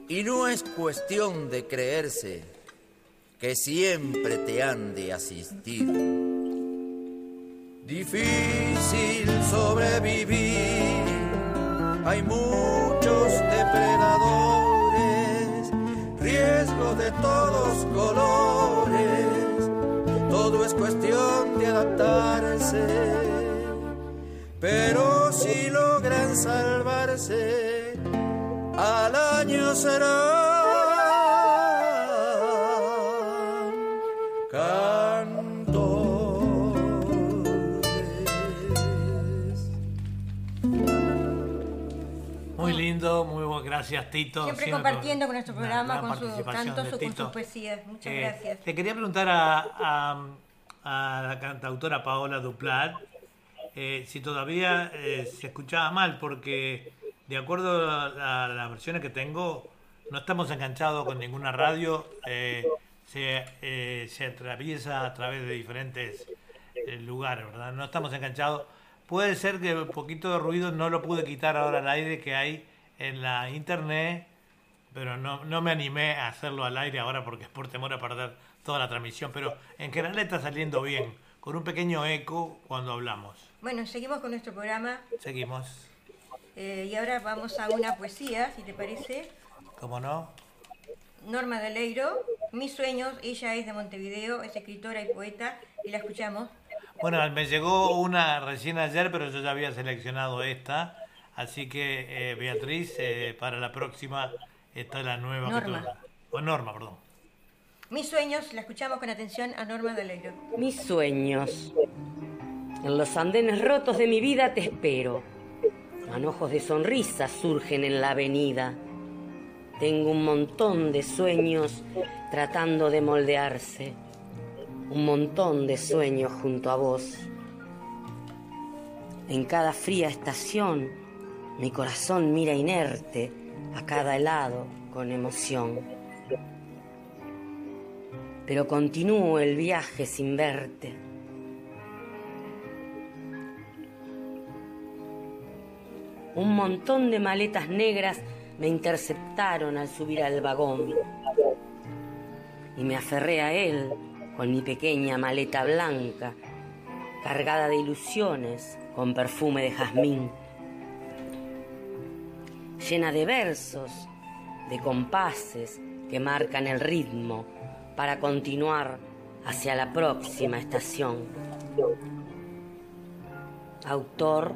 Y no es cuestión de creerse que siempre te han de asistir. Difícil sobrevivir, hay muchos depredadores, riesgo de todos colores, todo es cuestión de adaptarse, pero si logran salvarse, al año serán Muy lindo, muy bueno. Gracias, Tito. Siempre Siempre compartiendo con nuestro programa, con sus participación cantos o con sus poesías. Muchas Eh, gracias. Te quería preguntar a, a- a la cantautora Paola Duplat eh, si todavía eh, se escuchaba mal, porque de acuerdo a, a las versiones que tengo, no estamos enganchados con ninguna radio, eh, se, eh, se atraviesa a través de diferentes lugares, ¿verdad? No estamos enganchados. Puede ser que un poquito de ruido no lo pude quitar ahora al aire que hay en la internet, pero no, no me animé a hacerlo al aire ahora porque es por temor a perder toda la transmisión, pero en general está saliendo bien, con un pequeño eco cuando hablamos. Bueno, seguimos con nuestro programa Seguimos, eh, y ahora vamos a una poesía, si te parece. ¿cómo no? Norma Deleiro, Mis sueños, ella es de Montevideo, es escritora y poeta, y la escuchamos. Bueno, me llegó una recién ayer, pero yo ya había seleccionado esta, así que eh, Beatriz, eh, para la próxima está la nueva. que Norma. tú- O Norma, perdón. Mis sueños, la escuchamos con atención a Norma Deleiro. Mis sueños. En los andenes rotos de mi vida te espero. Manojos de sonrisas surgen en la avenida. Tengo un montón de sueños tratando de moldearse. Un montón de sueños junto a vos. En cada fría estación, mi corazón mira inerte a cada helado con emoción. Pero continúo el viaje sin verte. Un montón de maletas negras me interceptaron al subir al vagón. Y me aferré a él con mi pequeña maleta blanca, cargada de ilusiones con perfume de jazmín. Llena de versos, de compases que marcan el ritmo para continuar hacia la próxima estación. Autor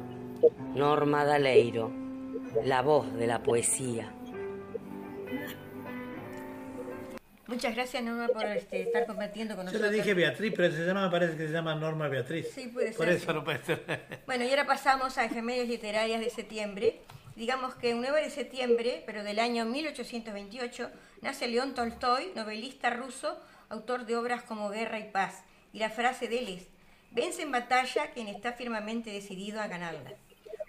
Norma Daleiro, la voz de la poesía. Muchas gracias, Norma, por este, estar compartiendo con Yo nosotros. le dije Beatriz, pero se llama, me parece que se llama Norma Beatriz. Sí, puede Por ser, eso sí. no puede ser. Bueno, y ahora pasamos a efemérides literarias de septiembre. Digamos que un 9 de septiembre, pero del año 1828, nace León Tolstoy, novelista ruso, autor de obras como Guerra y Paz. Y la frase de él es, vence en batalla quien está firmemente decidido a ganarla.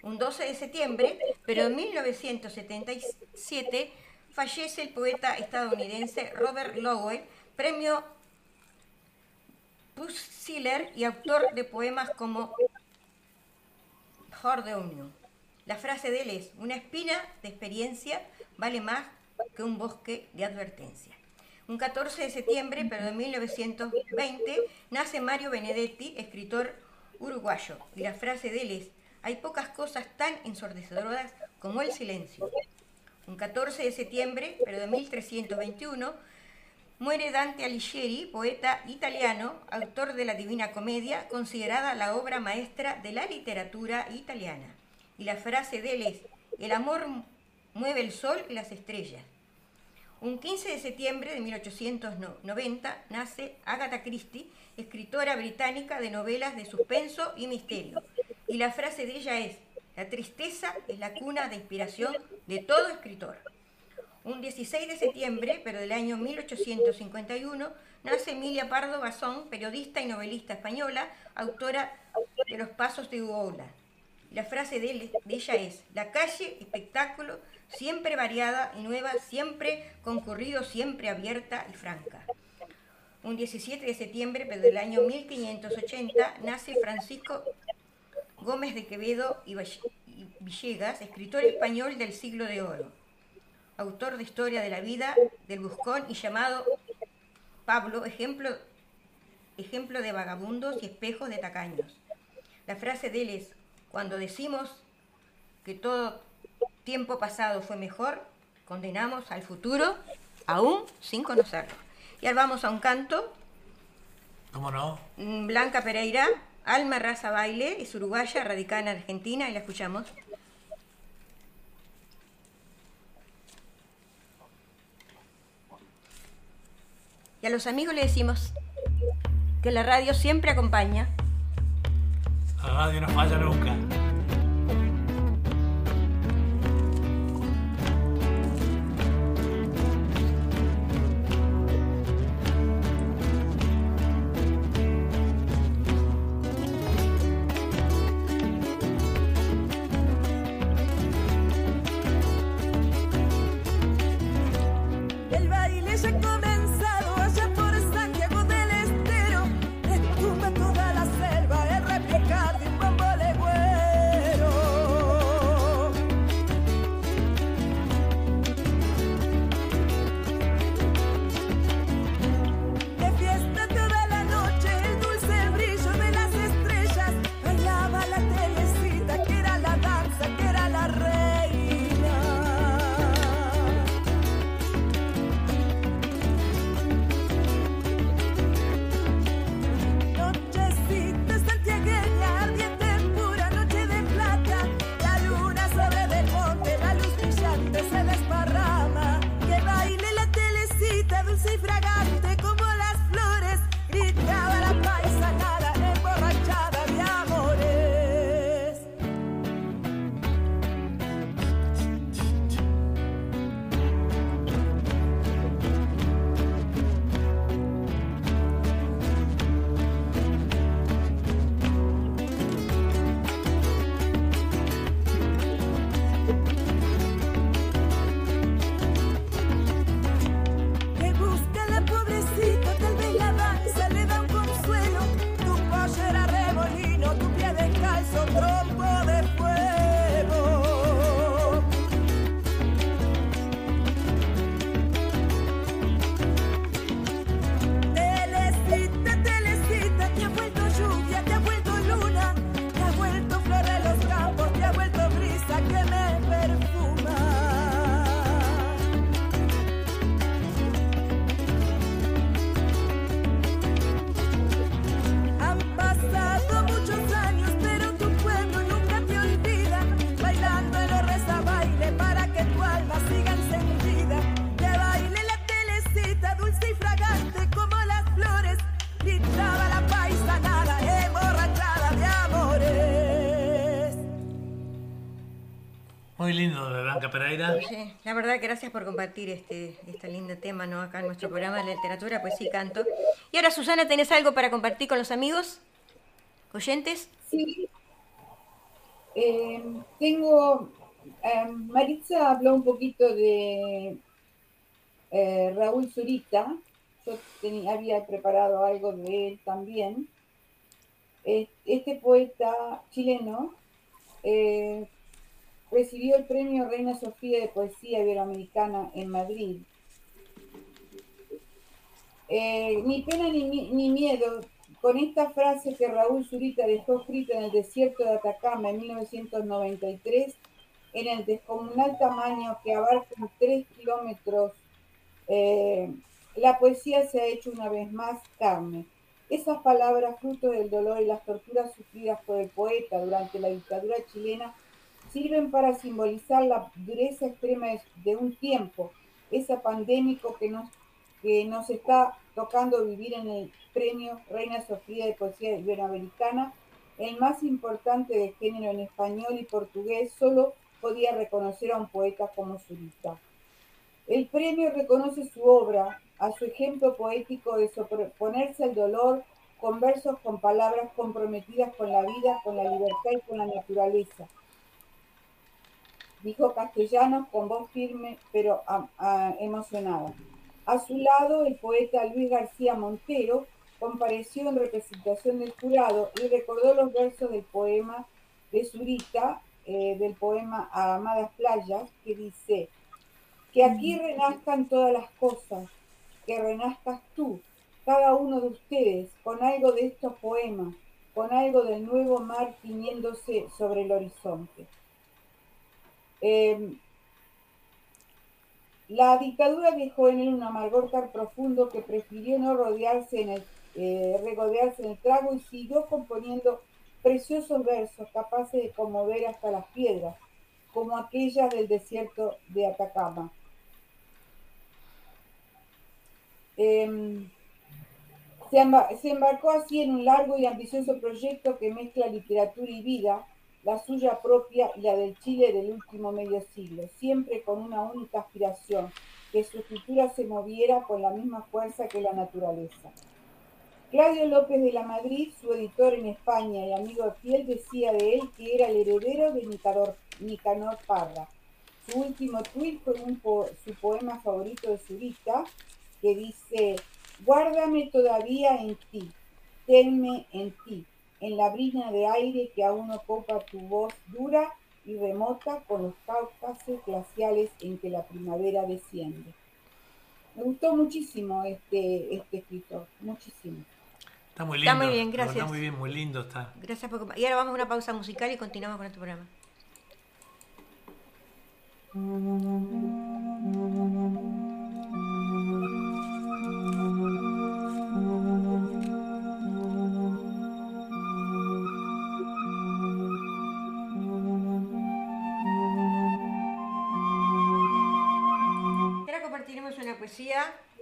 Un 12 de septiembre, pero en 1977, fallece el poeta estadounidense Robert Lowell, premio Pulitzer y autor de poemas como Horde Union. La frase de él es, una espina de experiencia vale más que un bosque de advertencia. Un 14 de septiembre, pero de 1920, nace Mario Benedetti, escritor uruguayo, y la frase de él es, hay pocas cosas tan ensordecedoras como el silencio. Un 14 de septiembre, pero de 1321, muere Dante Alighieri, poeta italiano, autor de la Divina Comedia, considerada la obra maestra de la literatura italiana. Y la frase de él es, el amor mueve el sol y las estrellas. Un 15 de septiembre de 1890 nace Agatha Christie, escritora británica de novelas de suspenso y misterio. Y la frase de ella es, la tristeza es la cuna de inspiración de todo escritor. Un 16 de septiembre, pero del año 1851, nace Emilia Pardo Bazón, periodista y novelista española, autora de Los Pasos de Uola. La frase de, ella es, la calle, espectáculo, siempre variada y nueva, siempre concurrido, siempre abierta y franca. Un 17 de septiembre, del año 1580, nace Francisco Gómez de Quevedo y Villegas, escritor español del siglo de oro, autor de Historia de la Vida del Buscón y llamado Pablo, ejemplo, ejemplo de vagabundos y espejos de tacaños. La frase de él es, cuando decimos que todo tiempo pasado fue mejor, condenamos al futuro aún sin conocerlo. Y ahora vamos a un canto. ¿Cómo no? Mm, Blanca Pereira, Alma Raza Baile, es uruguaya, radicada en Argentina, y la escuchamos. Y a los amigos le decimos que la radio siempre acompaña. La radio no falla nunca. Sí, la verdad, gracias por compartir este, este lindo tema ¿no? acá en nuestro programa de literatura, pues sí, canto. Y ahora, Susana, ¿tenés algo para compartir con los amigos? ¿Oyentes? Sí. Eh, tengo. eh, Maritza habló un poquito de eh, Raúl Zurita. Yo tenía- había preparado algo de él también. Eh, Este poeta chileno eh, recibió el premio Reina Sofía de Poesía Iberoamericana en Madrid. Eh, ni pena ni, ni miedo, con esta frase que Raúl Zurita dejó escrita en el desierto de Atacama en 1993, en el descomunal tamaño que abarca tres kilómetros, eh, la poesía se ha hecho una vez más carne. Esas palabras, fruto del dolor y las torturas sufridas por el poeta durante la dictadura chilena, sirven para simbolizar la dureza extrema de, un tiempo, ese pandémico que nos, que nos está tocando vivir en el premio Reina Sofía de Poesía Iberoamericana, el más importante de género en español y portugués, solo podía reconocer a un poeta como Zurita. El premio reconoce su obra, a su ejemplo poético de sobreponerse al dolor con versos con palabras comprometidas con la vida, con la libertad y con la naturaleza. Dijo Castellanos con voz firme pero ah, emocionada. A su lado, el poeta Luis García Montero compareció en representación del jurado y recordó los versos del poema de Zurita, eh, del poema a Amadas Playas, que dice, que aquí renazcan todas las cosas, que renazcas tú, cada uno de ustedes, con algo de estos poemas, con algo del nuevo mar tiñéndose sobre el horizonte. Eh, la dictadura dejó en él un amargor tan profundo que prefirió no rodearse en el, eh, regodearse en el trago y siguió componiendo preciosos versos capaces de conmover hasta las piedras, como aquellas del desierto de Atacama. Em, se embarcó así en un largo y ambicioso proyecto que mezcla literatura y vida, la suya propia y la del Chile del último medio siglo, siempre con una única aspiración, que su escritura se moviera con la misma fuerza que la naturaleza. Claudio López de la Madrid, su editor en España y amigo fiel, decía de él que era el heredero de Nicanor, Nicanor Parra. Su último tuit fue un su poema favorito de Zurita, que dice, guárdame todavía en ti, tenme en ti, en la brina de aire que aún ocupa tu voz dura y remota con los cáucasos glaciales en que la primavera desciende. Me gustó muchísimo este, este escritor, muchísimo. Está muy lindo. Está muy bien, gracias. muy bien, muy lindo está. Gracias por Y ahora vamos a una pausa musical y continuamos con nuestro programa.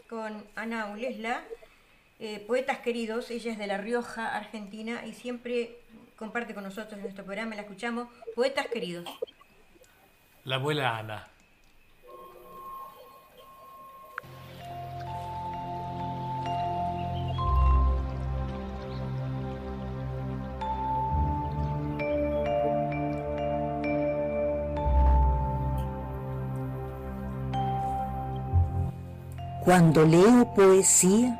Con Ana Ulesla, eh, Poetas Queridos. Ella es de La Rioja, Argentina, y siempre comparte con nosotros nuestro programa. La escuchamos. Poetas Queridos. La abuela Ana. Cuando leo poesía,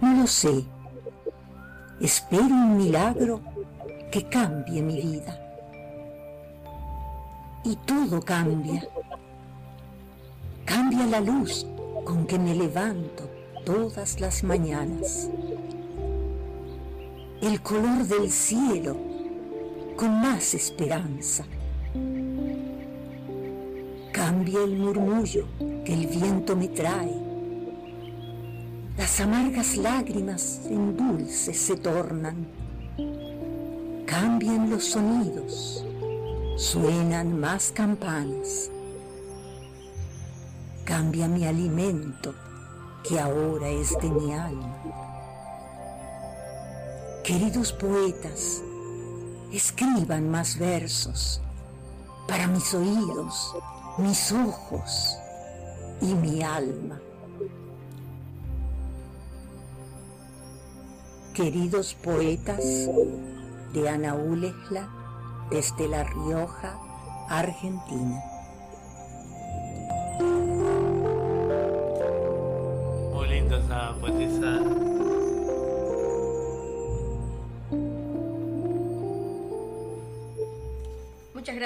no lo sé. Espero un milagro que cambie mi vida. Y todo cambia. Cambia la luz con que me levanto todas las mañanas. El color del cielo con más esperanza. Cambia el murmullo que el viento me trae. Las amargas lágrimas en dulces se tornan. Cambian los sonidos, suenan más campanas. Cambia mi alimento que ahora es de mi alma. Queridos poetas, escriban más versos para mis oídos, mis ojos y mi alma. Queridos poetas de Ana Ulesla, desde La Rioja, Argentina.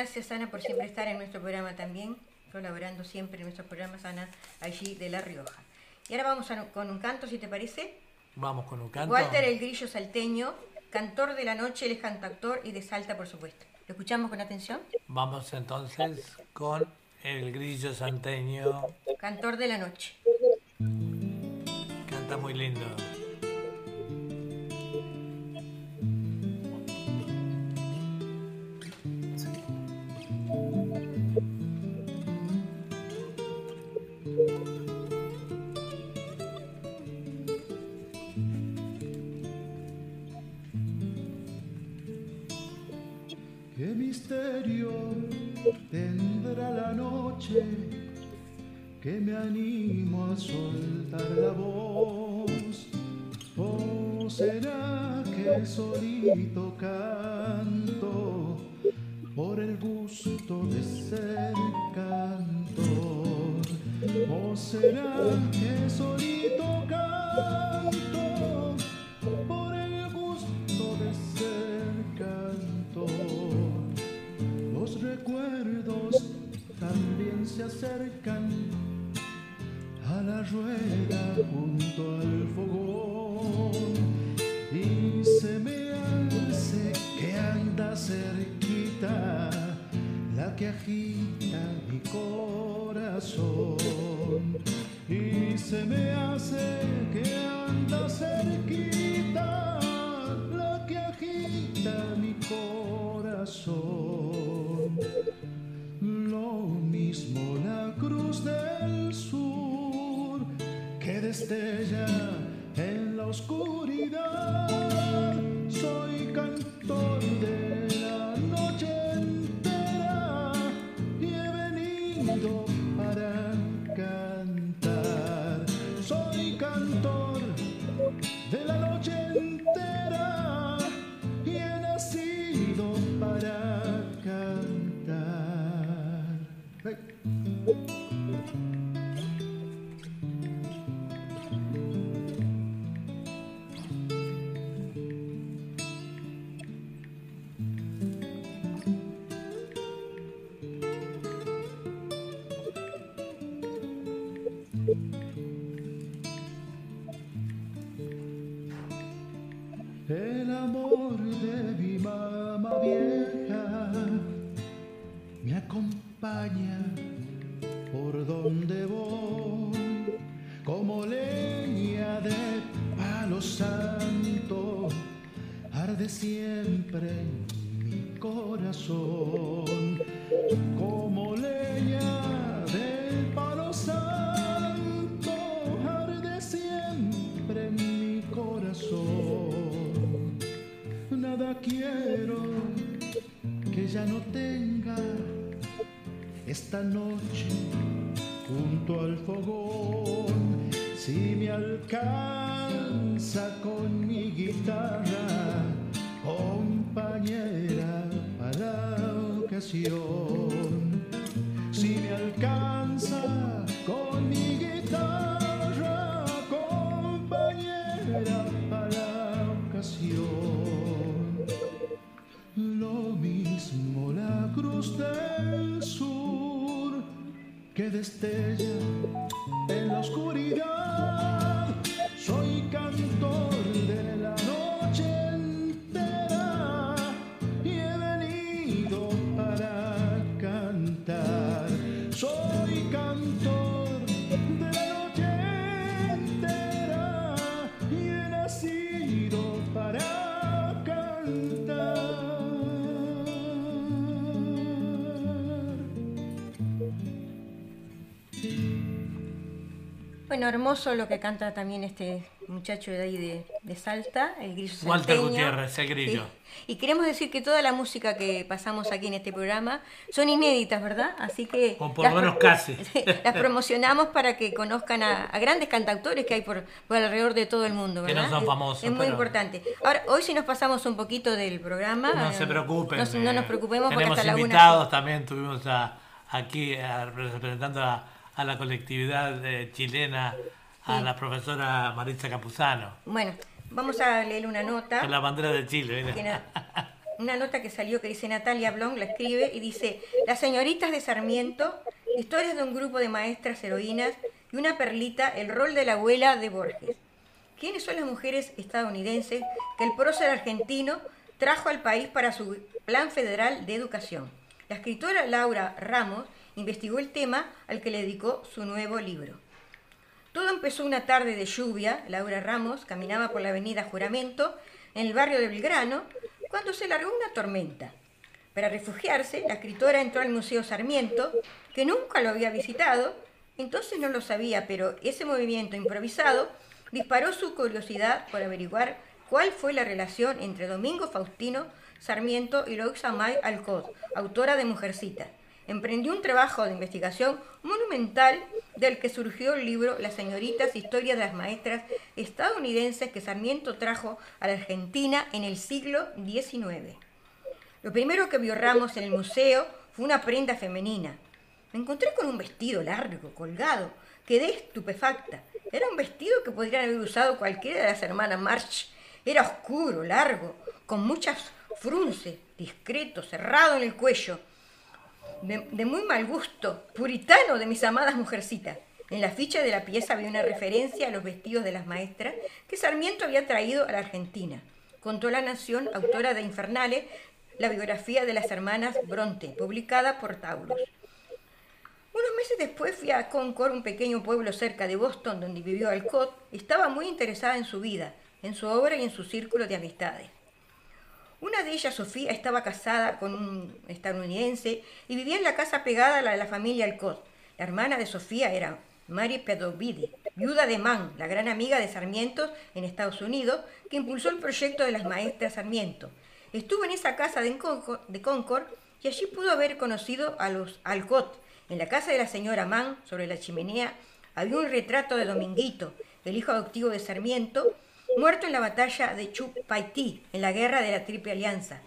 Gracias, Ana, por siempre estar en nuestro programa también, colaborando siempre en nuestros programas, Ana, allí de La Rioja. Y ahora vamos a- con un canto, si te parece. Vamos con un canto. Walter el Grillo Salteño, cantor de la noche, él es cantautor y de Salta, por supuesto. ¿Lo escuchamos con atención? Vamos entonces con el grillo santeño. Cantor de la noche. Canta muy lindo. Soltar la voz? ¿O será que solito canto por el gusto de ser cantor? ¿O será que solito Bueno, hermoso lo que canta también este muchacho de ahí de, de Salta, el grillo Walter salteño. Gutiérrez, el grillo. Sí. Y queremos decir que toda la música que pasamos aquí en este programa son inéditas, ¿verdad? Así que O por lo menos casi. las promocionamos para que conozcan a, a grandes cantautores que hay por, por alrededor de todo el mundo, Que no son famosos, Es, muy pero- importante. Ahora, hoy si nos pasamos un poquito del programa. No eh, se preocupen. No, no nos eh, preocupemos porque hasta la una- invitados también, tuvimos a- aquí a- representando a, a la colectividad eh, chilena, a Sí. la profesora Maritza Capuzano, Bueno, vamos a leer una nota. con la bandera de Chile. mira. una nota que salió que dice Natalia Blong, la escribe y dice, Las señoritas de Sarmiento, historias de un grupo de maestras heroínas y una perlita, el rol de la abuela de Borges. ¿Quiénes son las mujeres estadounidenses que el prócer argentino trajo al país para su plan federal de educación? La escritora Laura Ramos investigó el tema al que le dedicó su nuevo libro. Todo empezó una tarde de lluvia. Laura Ramos caminaba por la avenida Juramento, en el barrio de Belgrano, cuando se largó una tormenta. Para refugiarse, la escritora entró al Museo Sarmiento, que nunca lo había visitado, entonces no lo sabía, pero ese movimiento improvisado disparó su curiosidad por averiguar cuál fue la relación entre Domingo Faustino Sarmiento y Louisa May Alcott, autora de Mujercita. Emprendió un trabajo de investigación monumental del que surgió el libro Las señoritas, historia de las maestras estadounidenses que Sarmiento trajo a la Argentina en el siglo XIX. Lo primero que vio Ramos en el museo fue una prenda femenina. Me encontré con un vestido largo, colgado. Quedé estupefacta. Era un vestido que podrían haber usado cualquiera de las hermanas March. Era oscuro, largo, con muchas frunces, discreto, cerrado en el cuello. De, muy mal gusto, puritano de mis amadas mujercitas. En la ficha de la pieza había una referencia a los vestidos de las maestras que Sarmiento había traído a la Argentina. Contó La Nación, autora de Infernales, la biografía de las hermanas Bronte, publicada por Taurus. Unos meses después fui a Concord, un pequeño pueblo cerca de Boston donde vivió Alcott. Estaba muy interesada en su vida, en su obra y en su círculo de amistades. Una de ellas, Sofía, estaba casada con un estadounidense y vivía en la casa pegada a la de la familia Alcott. La hermana de Sofía era Mary Pedovide, viuda de Mann, la gran amiga de Sarmiento en Estados Unidos, que impulsó el proyecto de las maestras Sarmiento. Estuvo en esa casa de Concord, de Concord y allí pudo haber conocido a los Alcott. En la casa de la señora Mann, sobre la chimenea, había un retrato de Dominguito, el hijo adoptivo de Sarmiento, muerto en la batalla de Chupaití, en la guerra de la Triple Alianza.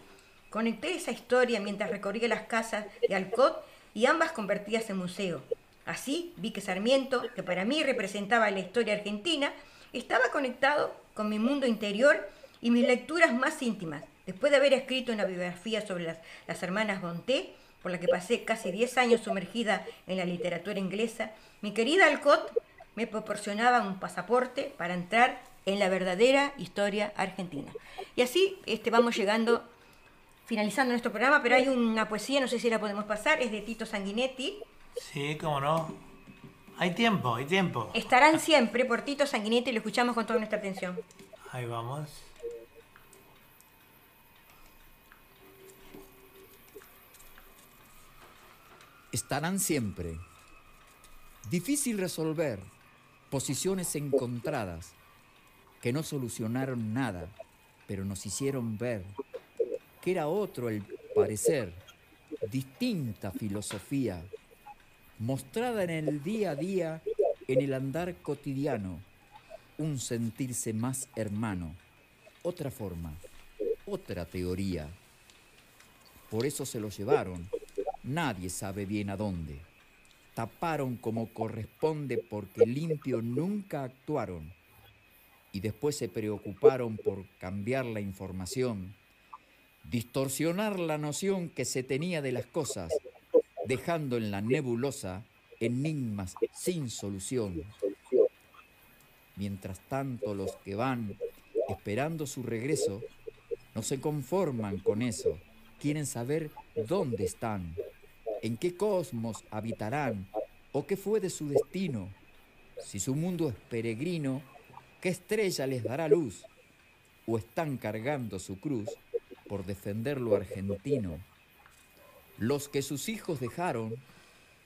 Conecté esa historia mientras recorría las casas de Alcott y ambas convertidas en museo. Así vi que Sarmiento, que para mí representaba la historia argentina, estaba conectado con mi mundo interior y mis lecturas más íntimas. Después de haber escrito una biografía sobre las, las hermanas Bonté, por la que pasé casi 10 años sumergida en la literatura inglesa, mi querida Alcott me proporcionaba un pasaporte para entrar en la verdadera historia argentina. Y así este, vamos llegando, finalizando nuestro programa, pero hay una poesía, no sé si la podemos pasar, es de Tito Sanguinetti. Sí, cómo no. Hay tiempo, hay tiempo. Estarán siempre por Tito Sanguinetti y lo escuchamos con toda nuestra atención. Ahí vamos. estarán siempre. Difícil resolver, posiciones encontradas, que no solucionaron nada, pero nos hicieron ver que era otro el parecer, distinta filosofía, mostrada en el día a día, en el andar cotidiano, un sentirse más hermano, otra forma, otra teoría. Por eso se lo llevaron, nadie sabe bien a dónde. Taparon como corresponde porque limpio nunca actuaron. Y después se preocuparon por cambiar la información, distorsionar la noción que se tenía de las cosas, dejando en la nebulosa enigmas sin solución. Mientras tanto los que van esperando su regreso no se conforman con eso, quieren saber dónde están, en qué cosmos habitarán o qué fue de su destino. Si su mundo es peregrino, ¿qué estrella les dará luz? ¿O están cargando su cruz por defender lo argentino? Los que sus hijos dejaron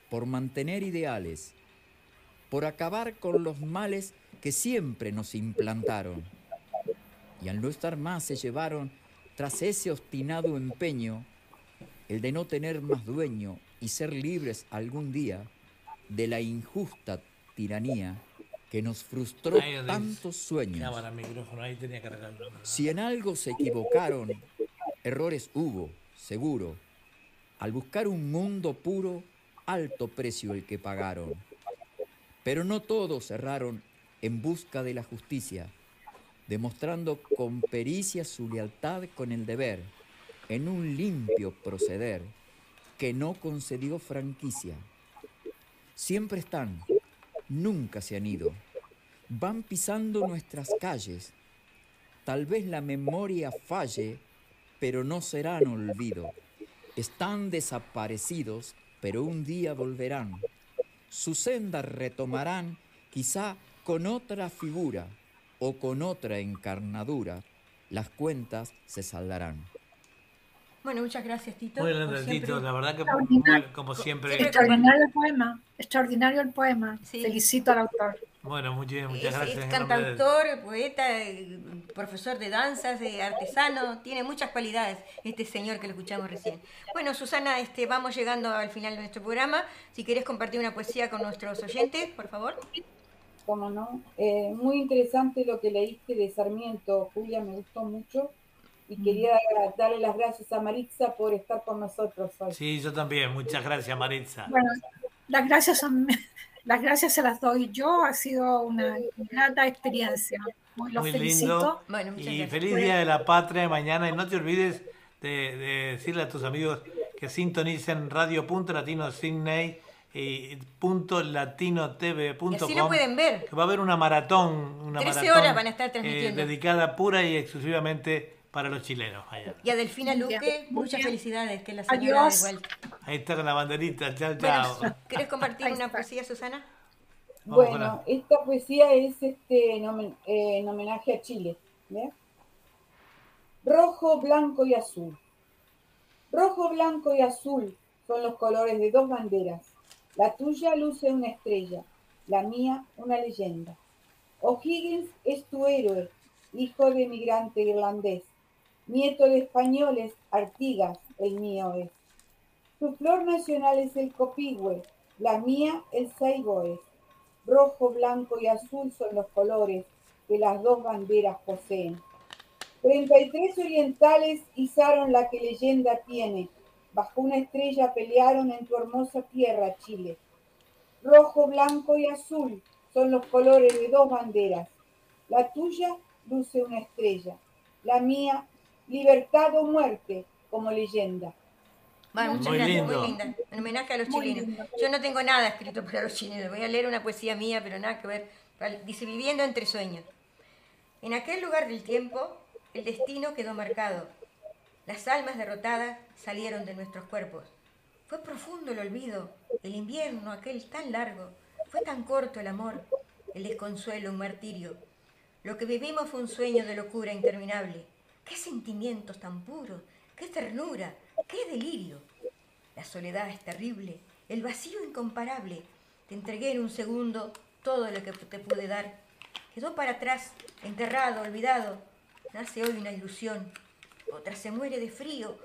por mantener ideales, por acabar con los males que siempre nos implantaron. Y al no estar más se llevaron, tras ese obstinado empeño, el de no tener más dueño y ser libres algún día de la injusta tiranía que nos frustró tantos sueños. Si en algo se equivocaron, errores hubo, seguro. Al buscar un mundo puro, alto precio el que pagaron. Pero no todos erraron en busca de la justicia, demostrando con pericia su lealtad con el deber, en un limpio proceder que no concedió franquicia. Siempre están, nunca se han ido, van pisando nuestras calles. Tal vez la memoria falle, pero no serán olvido. Están desaparecidos, pero un día volverán. Su senda retomarán, quizá con otra figura o con otra encarnadura. Las cuentas se saldarán. Bueno, muchas gracias, Tito. Muy grande, siempre. Tito, la verdad que muy- como siempre. Extraordinario el poema, extraordinario el poema. Felicito al autor. Bueno, muchas, muchas Es, gracias. es nombre de- cantautor, poeta, eh, profesor de danzas, eh, artesano, tiene muchas cualidades este señor que lo escuchamos recién. Bueno, Susana, este, vamos llegando al final de nuestro programa. Si querés compartir una poesía con nuestros oyentes, por favor. Cómo no. Eh, muy interesante lo que leíste de Sarmiento, Julia, me gustó mucho. Y quería darle las gracias a Maritza por estar con nosotros hoy. Sí, yo también. Muchas gracias, Maritza. Bueno, las gracias, son- las gracias se las doy yo. Ha sido una grata experiencia. Muy, los Muy felicito. lindo. y feliz Día de la Patria mañana. Y no te olvides de, de decirle a tus amigos que sintonicen radio.latino Sydney y punto latinotv.com. Así lo pueden ver. Que va a haber una maratón. Una 13 maratón, horas van a estar eh, transmitiendo. dedicada pura y exclusivamente para los chilenos. allá. Y a Delfina Luque, muchas felicidades, que la señora Adiós. de vuelta. Ahí está con la banderita. Chao, chao. Bueno, ¿querés compartir una poesía, Susana? Vamos Bueno, esta poesía es este, en, homen- eh, en homenaje a Chile. ¿ve? Rojo, blanco y azul. Rojo, blanco y azul son los colores de dos banderas. La tuya luce una estrella, la mía una leyenda. O'Higgins es tu héroe, hijo de migrante irlandés. Nieto de españoles, Artigas, el mío es. Tu flor nacional es el copihue, la mía el saigoes. Rojo, blanco y azul son los colores que las dos banderas poseen. 33 orientales izaron la que leyenda tiene. Bajo una estrella pelearon en tu hermosa tierra, Chile. Rojo, blanco y azul son los colores de dos banderas. La tuya luce una estrella. La mía, libertad o muerte, como leyenda. Bueno, muchas Muy gracias, lindo. muy linda. En homenaje a los Muy chilenos. lindo. Yo no tengo nada escrito para los chilenos. Voy a leer una poesía mía, pero nada que ver. Dice, viviendo entre sueños. En aquel lugar del tiempo, el destino quedó marcado. Las almas derrotadas salieron de nuestros cuerpos. Fue profundo el olvido, el invierno aquel tan largo. Fue tan corto el amor, el desconsuelo un martirio. Lo que vivimos fue un sueño de locura interminable. ¡Qué sentimientos tan puros! ¡Qué ternura! ¡Qué delirio! La soledad es terrible, el vacío incomparable. Te entregué en un segundo todo lo que te pude dar. Quedó para atrás, enterrado, olvidado. Nace hoy una ilusión. Otra se muere de frío.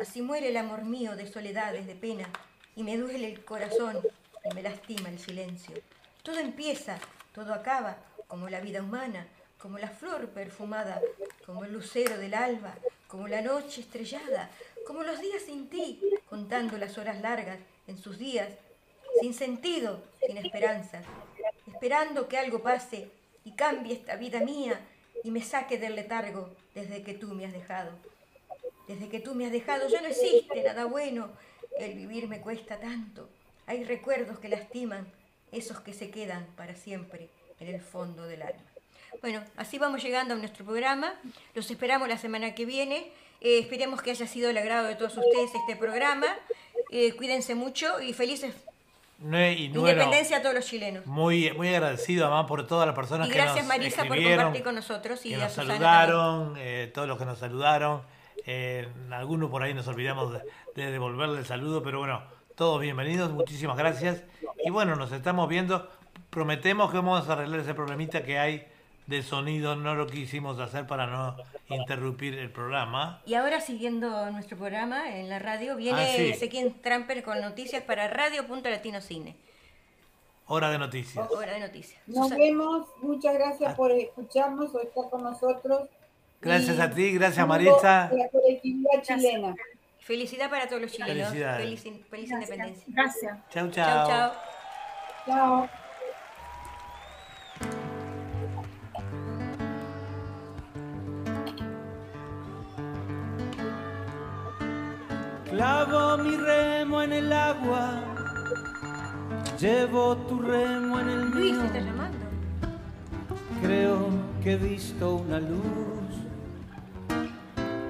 Así muere el amor mío de soledades, de pena. Y me duele el corazón y me lastima el silencio. Todo empieza, todo acaba, como la vida humana, como la flor perfumada, como el lucero del alba, como la noche estrellada, como los días sin ti, contando las horas largas en sus días, sin sentido, sin esperanza, esperando que algo pase y cambie esta vida mía y me saque del letargo desde que tú me has dejado. Desde que tú me has dejado ya no existe nada bueno, el vivir me cuesta tanto. Hay recuerdos que lastiman, esos que se quedan para siempre en el fondo del alma. Bueno, así vamos llegando a nuestro programa. Los esperamos la semana que viene. Eh, esperemos que haya sido el agrado de todos ustedes este programa. Eh, cuídense mucho y felices y independencia a todos los chilenos. muy, muy agradecido además por todas las personas Y que gracias nos Marisa por compartir con nosotros y que a nos saludaron, eh, todos los que nos saludaron. Eh, algunos por ahí nos olvidamos de, de devolverle el saludo, pero bueno, todos bienvenidos, muchísimas gracias. Y bueno, nos estamos viendo prometemos que vamos a arreglar ese problemita que hay de sonido, no lo quisimos hacer para no interrumpir el programa. Y ahora siguiendo nuestro programa en la radio, viene Ah, sí. Ezequiel Tramper con noticias para Radio.latinocine. Hora de noticias. Hora de noticias. Nos Susana. vemos, muchas gracias por escucharnos o estar con nosotros. Gracias Y a ti, gracias Maritza. a La colectividad chilena. Felicidad para todos los chilenos. Feliz, feliz independencia. Gracias. Chau, Chao, chao. chao. Chao. Clavo mi remo en el agua, llevo tu remo en el mío. Creo que he visto una luz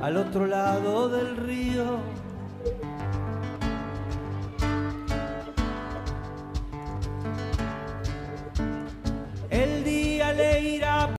al otro lado del río. El día le irá